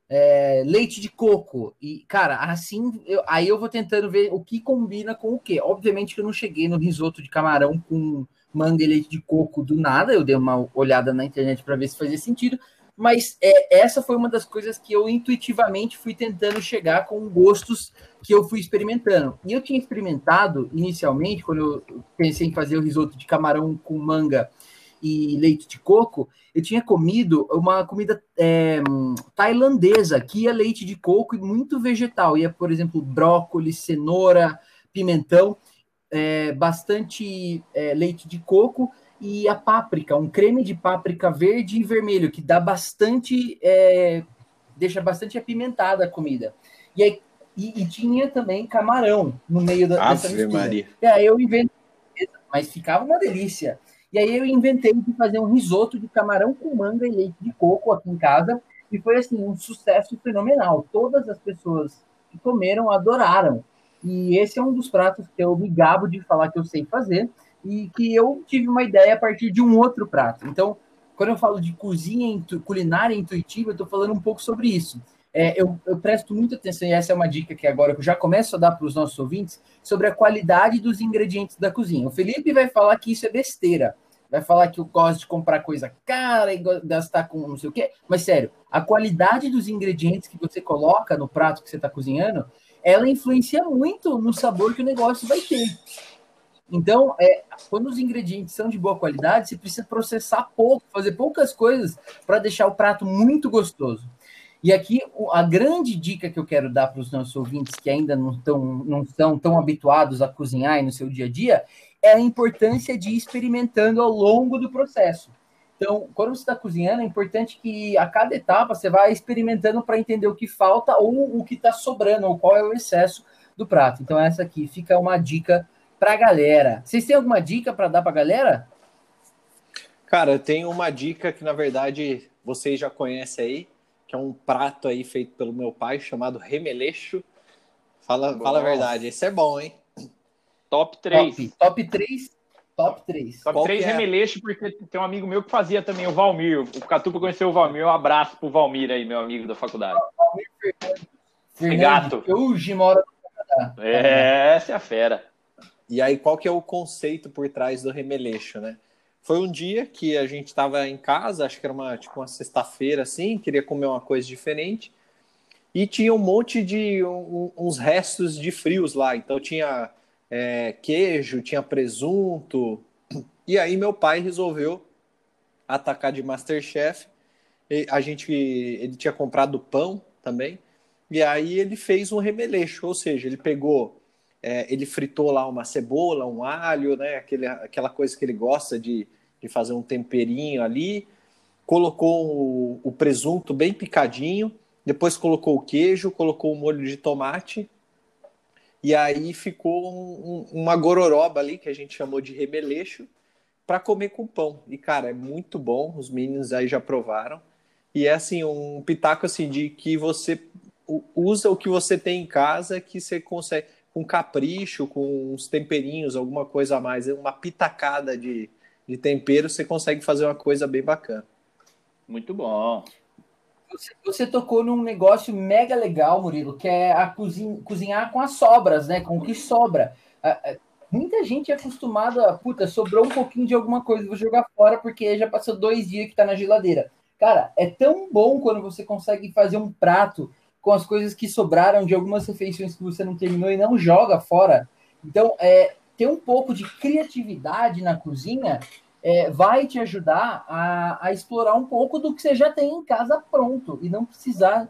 é, leite de coco. E, cara, assim, eu, aí eu vou tentando ver o que combina com o que. Obviamente que eu não cheguei no risoto de camarão com manga e leite de coco do nada. Eu dei uma olhada na internet para ver se fazia sentido. Mas é, essa foi uma das coisas que eu intuitivamente fui tentando chegar com gostos que eu fui experimentando. E eu tinha experimentado inicialmente, quando eu pensei em fazer o risoto de camarão com manga e leite de coco, eu tinha comido uma comida é, tailandesa, que ia leite de coco e muito vegetal. Ia, por exemplo, brócolis, cenoura, pimentão, é, bastante é, leite de coco e a páprica, um creme de páprica verde e vermelho, que dá bastante. É, deixa bastante apimentada a comida. E aí, e, e, tinha também camarão no meio da, dessa mistura. Maria. E aí eu inventei, mas ficava uma delícia. E aí eu inventei de fazer um risoto de camarão com manga e leite de coco aqui em casa, e foi assim um sucesso fenomenal. Todas as pessoas que comeram adoraram. E esse é um dos pratos que eu me gabo de falar que eu sei fazer e que eu tive uma ideia a partir de um outro prato. Então, quando eu falo de cozinha culinária intuitiva, eu estou falando um pouco sobre isso. É, eu, eu, presto muita atenção, e essa é uma dica que agora eu já começo a dar para os nossos ouvintes, sobre a qualidade dos ingredientes da cozinha. O Felipe vai falar que isso é besteira. Vai falar que eu gosto de comprar coisa cara e gastar com não sei o quê. Mas, sério, a qualidade dos ingredientes que você coloca no prato que você está cozinhando, ela influencia muito no sabor que o negócio vai ter. Então, é, quando os ingredientes são de boa qualidade, você precisa processar pouco, fazer poucas coisas para deixar o prato muito gostoso. E aqui a grande dica que eu quero dar para os nossos ouvintes que ainda não não estão tão habituados a cozinhar no seu dia a dia é a importância de ir experimentando ao longo do processo. Então, quando você está cozinhando, é importante que a cada etapa você vá experimentando para entender o que falta ou o que está sobrando, ou qual é o excesso do prato. Então, essa aqui fica uma dica para a galera. Vocês têm alguma dica para dar para a galera? Cara, eu tenho uma dica que, na verdade, vocês já conhecem aí, que é um prato aí feito pelo meu pai, chamado remeleixo. Fala, fala a verdade, esse é bom, hein? Top 3. Top, top 3. Top 3. Top Qual 3 é? remeleixo, porque tem um amigo meu que fazia também, o Valmir. O Catupa conheceu o Valmir. Um abraço pro Valmir aí, meu amigo da faculdade. Valmir Fernandes. Gato. Hoje mora no Canadá. É, essa é a fera. E aí, qual que é o conceito por trás do remeleixo, né? Foi um dia que a gente estava em casa, acho que era uma, tipo, uma sexta-feira, assim, queria comer uma coisa diferente. E tinha um monte de um, uns restos de frios lá. Então tinha é, queijo, tinha presunto. E aí meu pai resolveu atacar de Masterchef. E a gente, ele tinha comprado pão também. E aí ele fez um remeleixo, ou seja, ele pegou é, ele fritou lá uma cebola, um alho, né? Aquele, aquela coisa que ele gosta de, de fazer um temperinho ali. Colocou o, o presunto bem picadinho, depois colocou o queijo, colocou o molho de tomate. E aí ficou um, um, uma gororoba ali, que a gente chamou de remeleixo, para comer com pão. E, cara, é muito bom, os meninos aí já provaram. E é assim, um pitaco assim de que você usa o que você tem em casa que você consegue com capricho, com uns temperinhos, alguma coisa a mais, uma pitacada de, de tempero, você consegue fazer uma coisa bem bacana. Muito bom. Você, você, tocou num negócio mega legal, Murilo, que é a cozinha, cozinhar com as sobras, né? Com o que sobra. Muita gente é acostumada a, puta, sobrou um pouquinho de alguma coisa, vou jogar fora porque já passou dois dias que tá na geladeira. Cara, é tão bom quando você consegue fazer um prato com as coisas que sobraram de algumas refeições que você não terminou e não joga fora. Então, é, ter um pouco de criatividade na cozinha é, vai te ajudar a, a, explorar um pouco do que você já tem em casa pronto e não precisar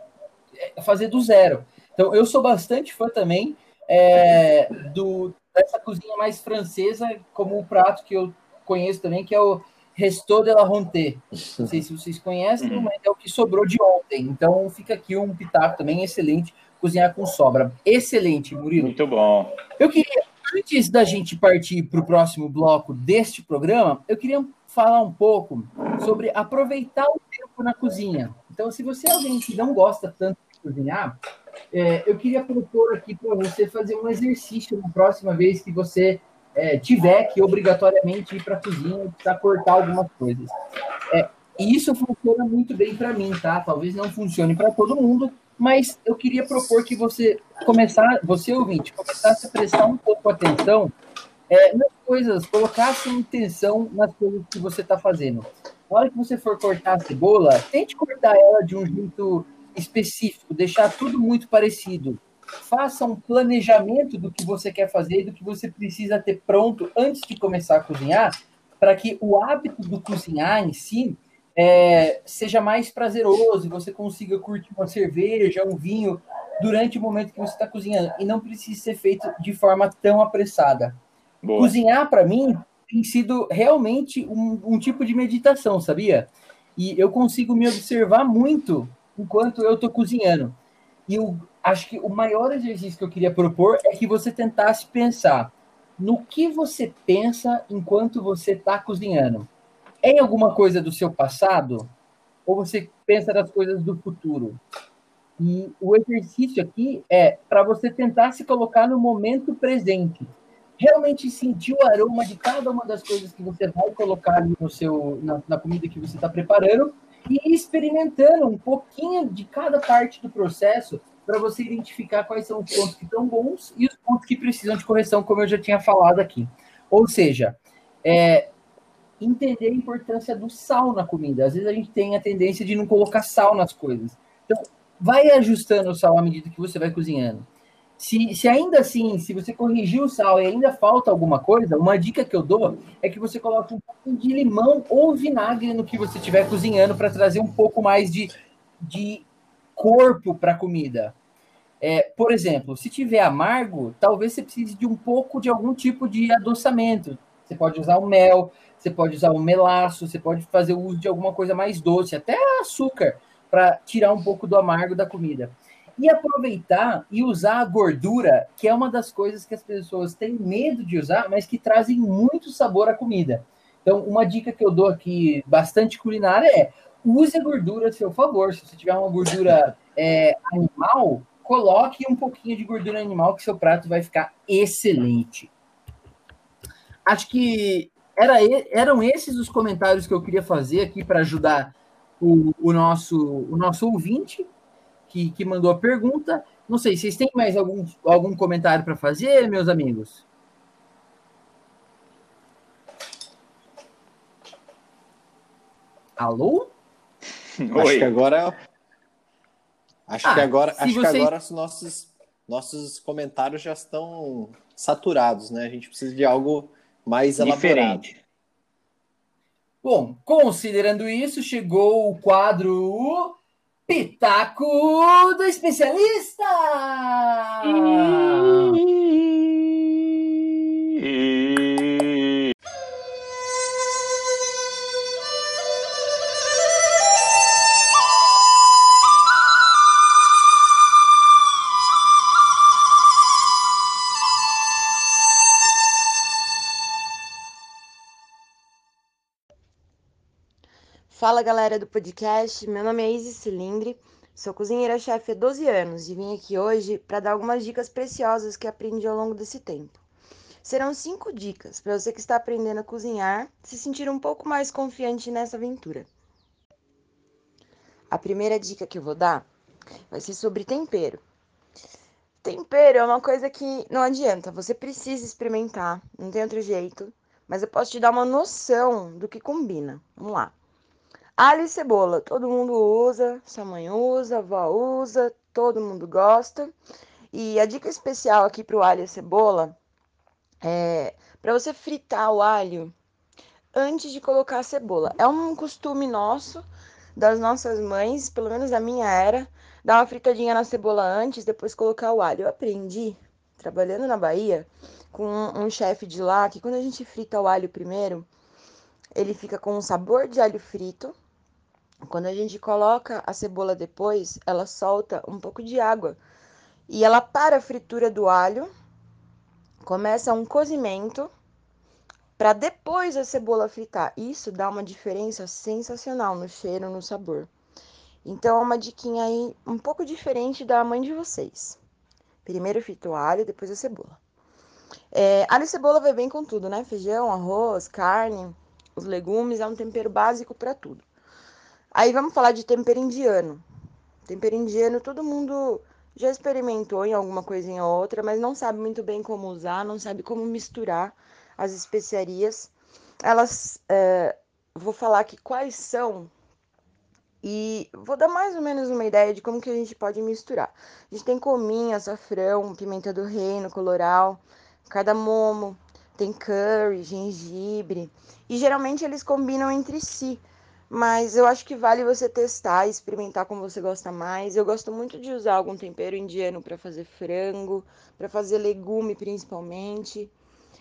é, fazer do zero. Então, eu sou bastante fã também é, do, dessa cozinha mais francesa, como o prato que eu conheço também, que é o Restou de la Ronté. Não sei se vocês conhecem, uhum. mas é o que sobrou de ontem. Então fica aqui um pitaco também excelente, cozinhar com sobra. Excelente, Murilo. Muito bom. Eu queria, antes da gente partir para o próximo bloco deste programa, eu queria falar um pouco sobre aproveitar o tempo na cozinha. Então, se você é alguém que não gosta tanto de cozinhar, é, eu queria propor aqui para você fazer um exercício na próxima vez que você é, tiver que obrigatoriamente ir para a cozinha e precisar cortar algumas coisas. É, e isso funciona muito bem para mim, tá? Talvez não funcione para todo mundo, mas eu queria propor que você começar, você ouvinte, começasse a prestar um pouco atenção é, nas coisas, colocasse intenção nas coisas que você está fazendo. Na hora que você for cortar a cebola, tente cortar ela de um jeito específico, deixar tudo muito parecido faça um planejamento do que você quer fazer e do que você precisa ter pronto antes de começar a cozinhar, para que o hábito do cozinhar em si é, seja mais prazeroso e você consiga curtir uma cerveja, um vinho durante o momento que você está cozinhando e não precise ser feito de forma tão apressada. Boa. Cozinhar, para mim, tem sido realmente um, um tipo de meditação, sabia? E eu consigo me observar muito enquanto eu estou cozinhando. E o, acho que o maior exercício que eu queria propor é que você tentasse pensar no que você pensa enquanto você está cozinhando. É em alguma coisa do seu passado? Ou você pensa nas coisas do futuro? E o exercício aqui é para você tentar se colocar no momento presente. Realmente sentir o aroma de cada uma das coisas que você vai colocar no seu, na, na comida que você está preparando e experimentando um pouquinho de cada parte do processo para você identificar quais são os pontos que estão bons e os pontos que precisam de correção, como eu já tinha falado aqui. Ou seja, é, entender a importância do sal na comida. Às vezes a gente tem a tendência de não colocar sal nas coisas. Então, vai ajustando o sal à medida que você vai cozinhando. Se, se ainda assim, se você corrigir o sal e ainda falta alguma coisa, uma dica que eu dou é que você coloque um pouco de limão ou vinagre no que você estiver cozinhando para trazer um pouco mais de, de corpo para a comida. É, por exemplo, se tiver amargo, talvez você precise de um pouco de algum tipo de adoçamento. Você pode usar o mel, você pode usar o melaço, você pode fazer uso de alguma coisa mais doce, até açúcar, para tirar um pouco do amargo da comida. E aproveitar e usar a gordura, que é uma das coisas que as pessoas têm medo de usar, mas que trazem muito sabor à comida. Então, uma dica que eu dou aqui, bastante culinária, é use a gordura a seu favor. Se você tiver uma gordura é, animal, coloque um pouquinho de gordura animal que seu prato vai ficar excelente. Acho que era, eram esses os comentários que eu queria fazer aqui para ajudar o, o, nosso, o nosso ouvinte que, que mandou a pergunta. Não sei, vocês têm mais algum, algum comentário para fazer, meus amigos? Alô? Oi. Acho que agora. Acho ah, que agora, acho vocês... que agora os nossos, nossos comentários já estão saturados, né? A gente precisa de algo mais Diferente. elaborado. Bom, considerando isso, chegou o quadro Pitaco do Especialista! Fala galera do podcast, meu nome é Isis Cilindre, sou cozinheira-chefe há 12 anos e vim aqui hoje para dar algumas dicas preciosas que aprendi ao longo desse tempo. Serão cinco dicas para você que está aprendendo a cozinhar se sentir um pouco mais confiante nessa aventura. A primeira dica que eu vou dar vai ser sobre tempero. Tempero é uma coisa que não adianta, você precisa experimentar, não tem outro jeito, mas eu posso te dar uma noção do que combina. Vamos lá. Alho e cebola, todo mundo usa, sua mãe usa, avó usa, todo mundo gosta. E a dica especial aqui para o alho e cebola é para você fritar o alho antes de colocar a cebola. É um costume nosso, das nossas mães, pelo menos a minha era, dar uma fritadinha na cebola antes, depois colocar o alho. Eu aprendi, trabalhando na Bahia, com um, chefe de lá, que quando a gente frita o alho primeiro, ele fica com um sabor de alho frito, quando a gente coloca a cebola depois, ela solta um pouco de água e ela para a fritura do alho, começa um cozimento para depois a cebola fritar. Isso dá uma diferença sensacional no cheiro, no sabor. Então é uma diquinha aí um pouco diferente da mãe de vocês. Primeiro frita o alho, depois a cebola. É, alho e cebola vai bem com tudo, né? Feijão, arroz, carne, os legumes, é um tempero básico para tudo. Aí vamos falar de tempero indiano. Tempero indiano, todo mundo já experimentou em alguma coisinha ou outra, mas não sabe muito bem como usar, não sabe como misturar as especiarias. Elas, é, vou falar aqui quais são e vou dar mais ou menos uma ideia de como que a gente pode misturar. A gente tem cominho, açafrão, pimenta do reino, coloral, cardamomo, tem curry, gengibre, e geralmente eles combinam entre si. Mas eu acho que vale você testar experimentar como você gosta mais. Eu gosto muito de usar algum tempero indiano para fazer frango, para fazer legume principalmente.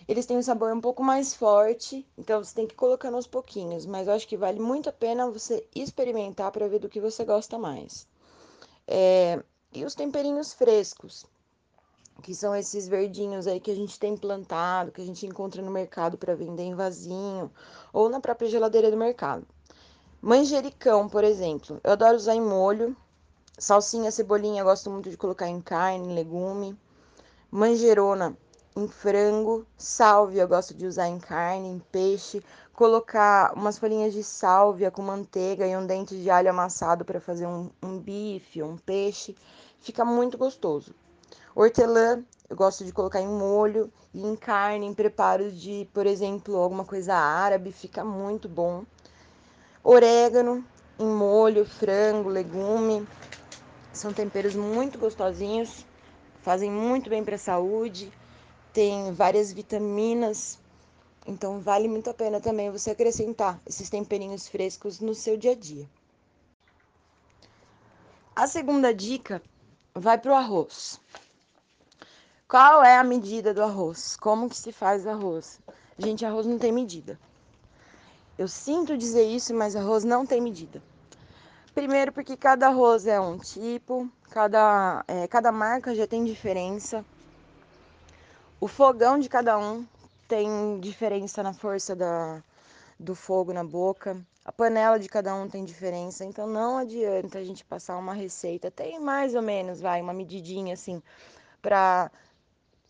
Eles têm um sabor um pouco mais forte, então você tem que ir colocando aos pouquinhos, mas eu acho que vale muito a pena você experimentar para ver do que você gosta mais. É, E os temperinhos frescos, que são esses verdinhos aí que a gente tem plantado, que a gente encontra no mercado para vender em vasinho ou na própria geladeira do mercado. Manjericão, por exemplo, eu adoro usar em molho. Salsinha, cebolinha, eu gosto muito de colocar em carne, legume. Manjerona em frango, sálvia eu gosto de usar em carne, em peixe, colocar umas folhinhas de sálvia com manteiga e um dente de alho amassado para fazer um, um bife, um peixe, fica muito gostoso. Hortelã, eu gosto de colocar em molho e em carne, em preparos de, por exemplo, alguma coisa árabe, fica muito bom. Orégano em molho, frango, legume, são temperos muito gostosinhos, fazem muito bem para a saúde, tem várias vitaminas, então vale muito a pena também você acrescentar esses temperinhos frescos no seu dia a dia. A segunda dica vai para o arroz. Qual é a medida do arroz? Como que se faz arroz? Gente, arroz não tem medida. Eu sinto dizer isso, mas arroz não tem medida. Primeiro porque cada arroz é um tipo, cada, é, cada marca já tem diferença. O fogão de cada um tem diferença na força da, do fogo na boca. A panela de cada um tem diferença, então não adianta a gente passar uma receita, tem mais ou menos, vai, uma medidinha assim, para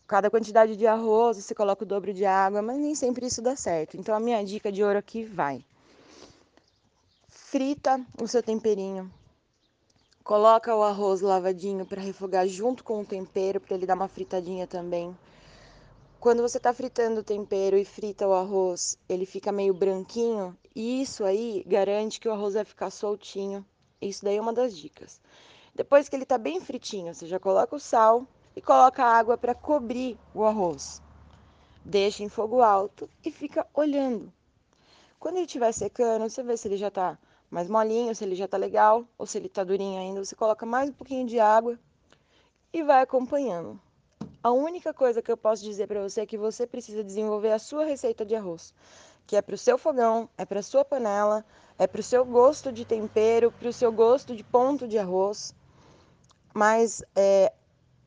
cada quantidade de arroz você coloca o dobro de água, mas nem sempre isso dá certo. Então a minha dica de ouro aqui vai. Frita o seu temperinho. Coloca o arroz lavadinho para refogar junto com o tempero, para ele dar uma fritadinha também. Quando você está fritando o tempero e frita o arroz, ele fica meio branquinho, e isso aí garante que o arroz vai ficar soltinho. Isso daí é uma das dicas. Depois que ele está bem fritinho, você já coloca o sal, e coloca água para cobrir o arroz. Deixa em fogo alto e fica olhando. Quando ele estiver secando, você vê se ele já está mais molinho, se ele já está legal, ou se ele está durinho ainda, você coloca mais um pouquinho de água e vai acompanhando. A única coisa que eu posso dizer para você é que você precisa desenvolver a sua receita de arroz, que é para o seu fogão, é para a sua panela, é para o seu gosto de tempero, para o seu gosto de ponto de arroz. Mas é,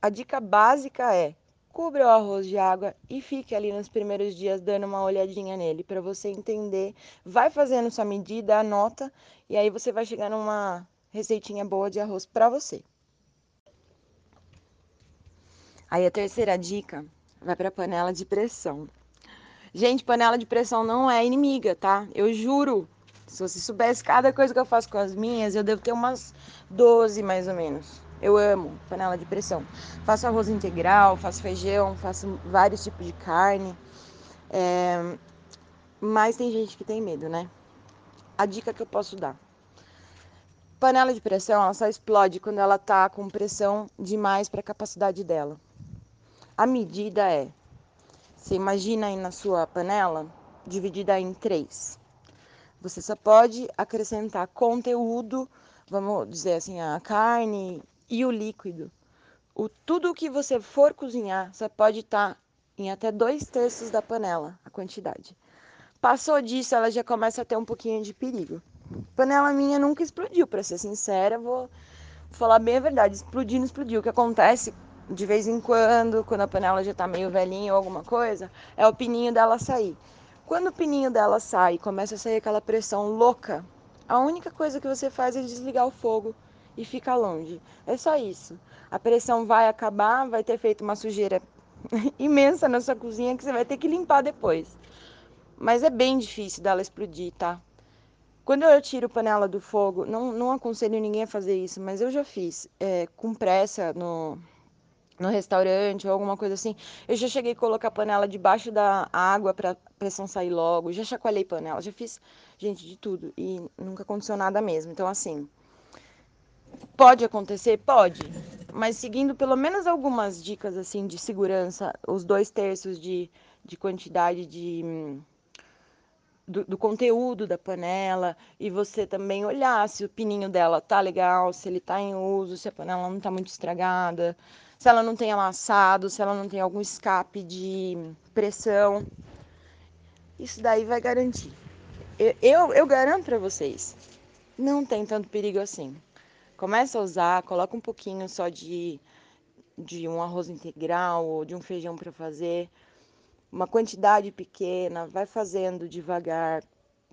a dica básica é: cubra o arroz de água e fique ali nos primeiros dias dando uma olhadinha nele para você entender. Vai fazendo sua medida, anota e aí você vai chegar numa receitinha boa de arroz para você. Aí a terceira dica vai para panela de pressão. Gente, panela de pressão não é inimiga, tá? Eu juro. Se você soubesse cada coisa que eu faço com as minhas, eu devo ter umas 12 mais ou menos. Eu amo panela de pressão. Faço arroz integral, faço feijão, faço vários tipos de carne. É... Mas tem gente que tem medo, né? A dica que eu posso dar. Panela de pressão, ela só explode quando ela tá com pressão demais para a capacidade dela. A medida é, você imagina aí na sua panela, dividida em três. Você só pode acrescentar conteúdo, vamos dizer assim, a carne, e o líquido. O, tudo que você for cozinhar, você pode estar tá em até dois terços da panela, a quantidade. Passou disso, ela já começa a ter um pouquinho de perigo. Panela minha nunca explodiu, para ser sincera, vou falar bem a verdade. Explodir não explodiu. O que acontece de vez em quando, quando a panela já está meio velhinha ou alguma coisa, é o pininho dela sair. Quando o pininho dela sai começa a sair aquela pressão louca, a única coisa que você faz é desligar o fogo e fica longe. É só isso. A pressão vai acabar, vai ter feito uma sujeira imensa na sua cozinha que você vai ter que limpar depois. Mas é bem difícil dela explodir, tá? Quando eu tiro panela do fogo, não, não aconselho ninguém a fazer isso, mas eu já fiz é, com pressa no, no restaurante ou alguma coisa assim. Eu já cheguei a colocar a panela debaixo da água para pressão sair logo, já chacoalhei panela, já fiz, gente, de tudo e nunca aconteceu nada mesmo. Então, assim, Pode acontecer? Pode. Mas seguindo pelo menos algumas dicas assim de segurança, os dois terços de, de quantidade de, do, do, conteúdo da panela e você também olhar se o pininho dela tá legal, se ele tá em uso, se a panela não tá muito estragada, se ela não tem amassado, se ela não tem algum escape de pressão. Isso daí vai garantir. Eu, eu, eu garanto para vocês, não tem tanto perigo assim. Começa a usar, coloca um pouquinho só de, de um arroz integral ou de um feijão para fazer, uma quantidade pequena, vai fazendo devagar.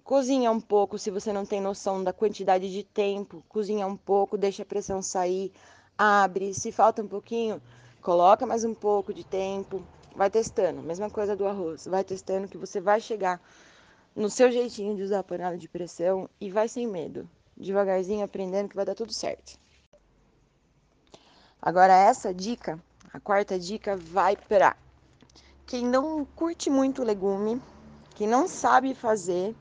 Cozinha um pouco, se você não tem noção da quantidade de tempo, cozinha um pouco, deixa a pressão sair, abre. Se falta um pouquinho, coloca mais um pouco de tempo, vai testando. Mesma coisa do arroz, vai testando que você vai chegar no seu jeitinho de usar a panela de pressão e vai sem medo devagarzinho aprendendo que vai dar tudo certo. Agora essa dica, a quarta dica vai para quem não curte muito legume, quem não sabe fazer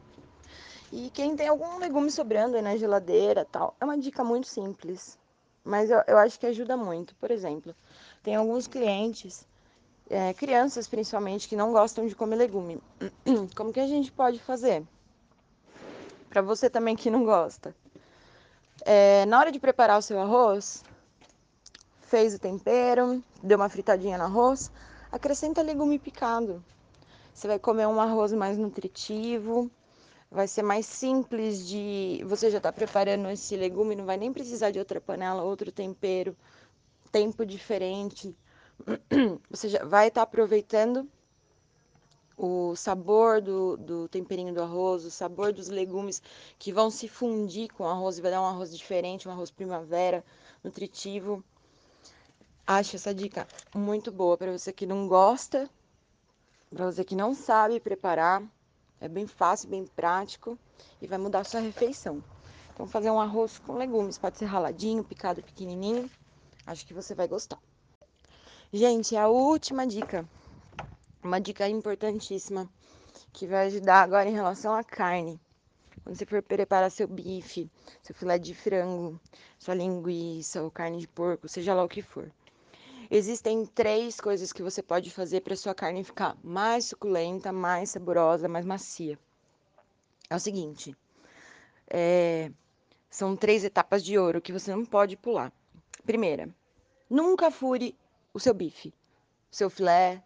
e quem tem algum legume sobrando aí na geladeira, tal. É uma dica muito simples, mas eu, eu acho que ajuda muito. Por exemplo, tem alguns clientes, é, crianças principalmente, que não gostam de comer legume. Como que a gente pode fazer? Para você também que não gosta. É, na hora de preparar o seu arroz, fez o tempero, deu uma fritadinha no arroz, acrescenta legume picado. Você vai comer um arroz mais nutritivo, vai ser mais simples de. Você já está preparando esse legume, não vai nem precisar de outra panela, outro tempero, tempo diferente. Você já vai estar tá aproveitando o sabor do, do temperinho do arroz, o sabor dos legumes que vão se fundir com o arroz e vai dar um arroz diferente, um arroz primavera, nutritivo. Acho essa dica muito boa para você que não gosta, para você que não sabe preparar. É bem fácil, bem prático e vai mudar a sua refeição. Então, fazer um arroz com legumes, pode ser raladinho, picado pequenininho. Acho que você vai gostar. Gente, a última dica uma dica importantíssima que vai ajudar agora em relação à carne. Quando você for preparar seu bife, seu filé de frango, sua linguiça ou carne de porco, seja lá o que for. Existem três coisas que você pode fazer para sua carne ficar mais suculenta, mais saborosa, mais macia. É o seguinte: é, são três etapas de ouro que você não pode pular. Primeira, nunca fure o seu bife, seu filé,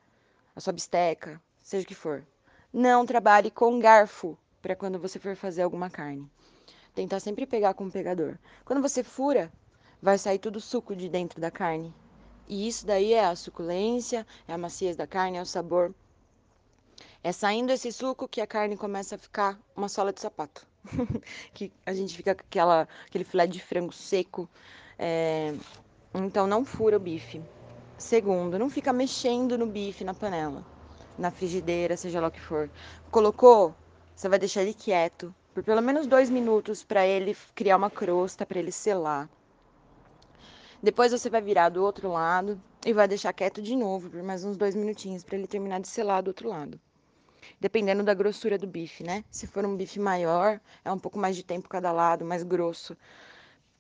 sua bisteca, seja o que for. Não trabalhe com garfo para quando você for fazer alguma carne. Tentar sempre pegar com o pegador. Quando você fura, vai sair tudo o suco de dentro da carne. E isso daí é a suculência, é a maciez da carne, é o sabor. É saindo esse suco que a carne começa a ficar uma sola de sapato. que a gente fica com aquela, aquele filé de frango seco. É... Então não fura o bife. Segundo, não fica mexendo no bife na panela, na frigideira, seja lá o que for. Colocou, você vai deixar ele quieto por pelo menos dois minutos para ele criar uma crosta, para ele selar. Depois você vai virar do outro lado e vai deixar quieto de novo por mais uns dois minutinhos para ele terminar de selar do outro lado. Dependendo da grossura do bife, né? Se for um bife maior, é um pouco mais de tempo cada lado, mais grosso.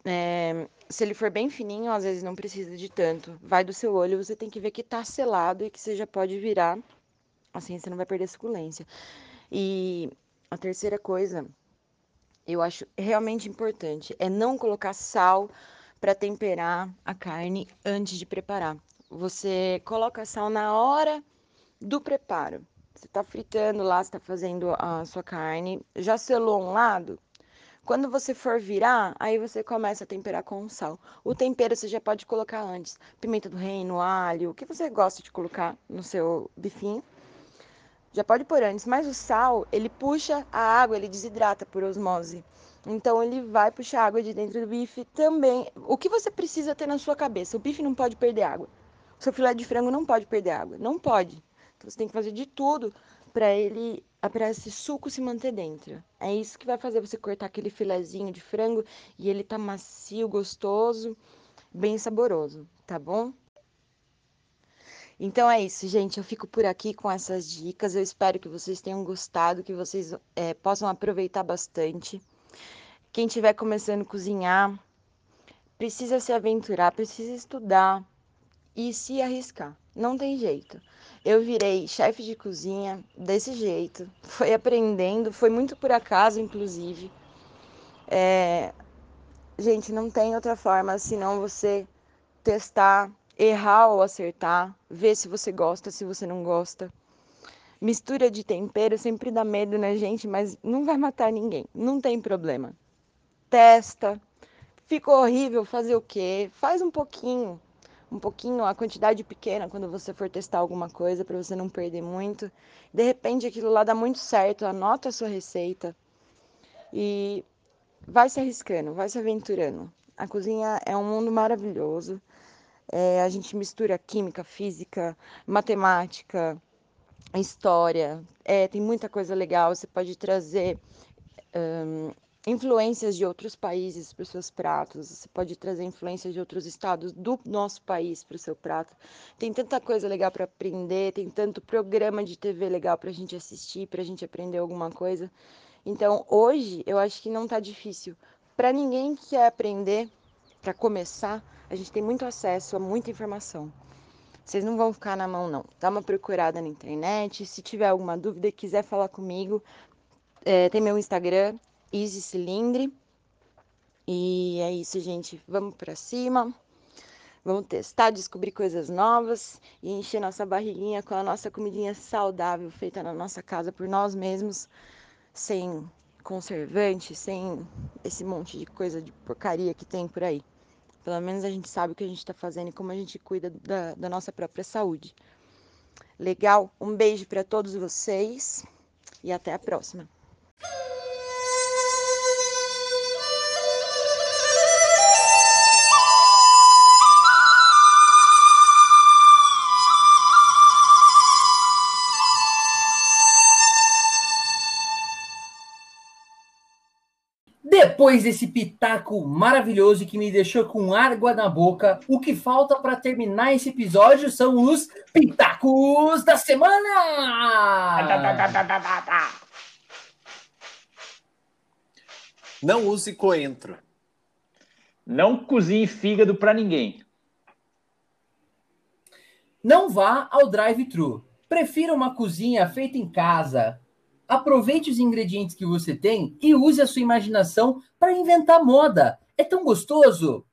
É, se ele for bem fininho, às vezes não precisa de tanto. Vai do seu olho, você tem que ver que tá selado e que você já pode virar. Assim você não vai perder suculência. E a terceira coisa, eu acho realmente importante, é não colocar sal para temperar a carne antes de preparar. Você coloca sal na hora do preparo. Você está fritando lá, está fazendo a sua carne, já selou um lado, quando você for virar, aí você começa a temperar com sal. O tempero você já pode colocar antes. Pimenta do reino, alho, o que você gosta de colocar no seu bifinho. Já pode pôr antes, mas o sal, ele puxa a água, ele desidrata por osmose. Então ele vai puxar água de dentro do bife também. O que você precisa ter na sua cabeça? O bife não pode perder água. O seu filé de frango não pode perder água. Não pode. Então você tem que fazer de tudo para ele, para esse suco se manter dentro. É isso que vai fazer você cortar aquele filezinho de frango e ele tá macio, gostoso, bem saboroso, tá bom? Então é isso, gente. Eu fico por aqui com essas dicas. Eu espero que vocês tenham gostado, que vocês é, possam aproveitar bastante. Quem estiver começando a cozinhar, precisa se aventurar, precisa estudar e se arriscar. Não tem jeito. Eu virei chefe de cozinha desse jeito. Foi aprendendo, foi muito por acaso, inclusive. É... Gente, não tem outra forma senão você testar, errar ou acertar, ver se você gosta, se você não gosta. Mistura de tempero sempre dá medo, né, gente? Mas não vai matar ninguém, não tem problema. Testa, ficou horrível, fazer o quê? Faz um pouquinho, um pouquinho, a quantidade pequena quando você for testar alguma coisa para você não perder muito. De repente aquilo lá dá muito certo, anota a sua receita e vai se arriscando, vai se aventurando. A cozinha é um mundo maravilhoso. É, a gente mistura química, física, matemática, história. É, tem muita coisa legal. Você pode trazer um, influências de outros países para os seus pratos. Você pode trazer influências de outros estados do nosso país para o seu prato. Tem tanta coisa legal para aprender, tem tanto programa de TV legal para a gente assistir, para a gente aprender alguma coisa. Então, hoje, eu acho que não está difícil. Para ninguém que quer aprender, para começar, a gente tem muito acesso a muita informação. Vocês não vão ficar na mão, não. Dá uma procurada na internet. Se tiver alguma dúvida quiser falar comigo, é, tem meu Instagram, Easy Cilindre. E é isso, gente. Vamos para cima. Vamos testar, descobrir coisas novas e encher nossa barriguinha com a nossa comidinha saudável feita na nossa casa por nós mesmos sem conservante, sem esse monte de coisa de porcaria que tem por aí. Pelo menos a gente sabe o que a gente está fazendo e como a gente cuida da, da nossa própria saúde. Legal? Um beijo para todos vocês e até a próxima. Depois desse pitaco maravilhoso que me deixou com água na boca, o que falta para terminar esse episódio são os pitacos da semana! Não use coentro. Não cozinhe fígado para ninguém. Não vá ao drive-thru. Prefira uma cozinha feita em casa, Aproveite os ingredientes que você tem e use a sua imaginação para inventar moda. É tão gostoso!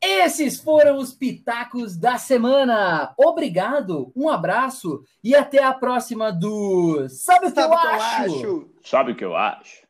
Esses foram os pitacos da semana. Obrigado, um abraço e até a próxima do Sabe o que, eu, acho? Sabe o que eu acho?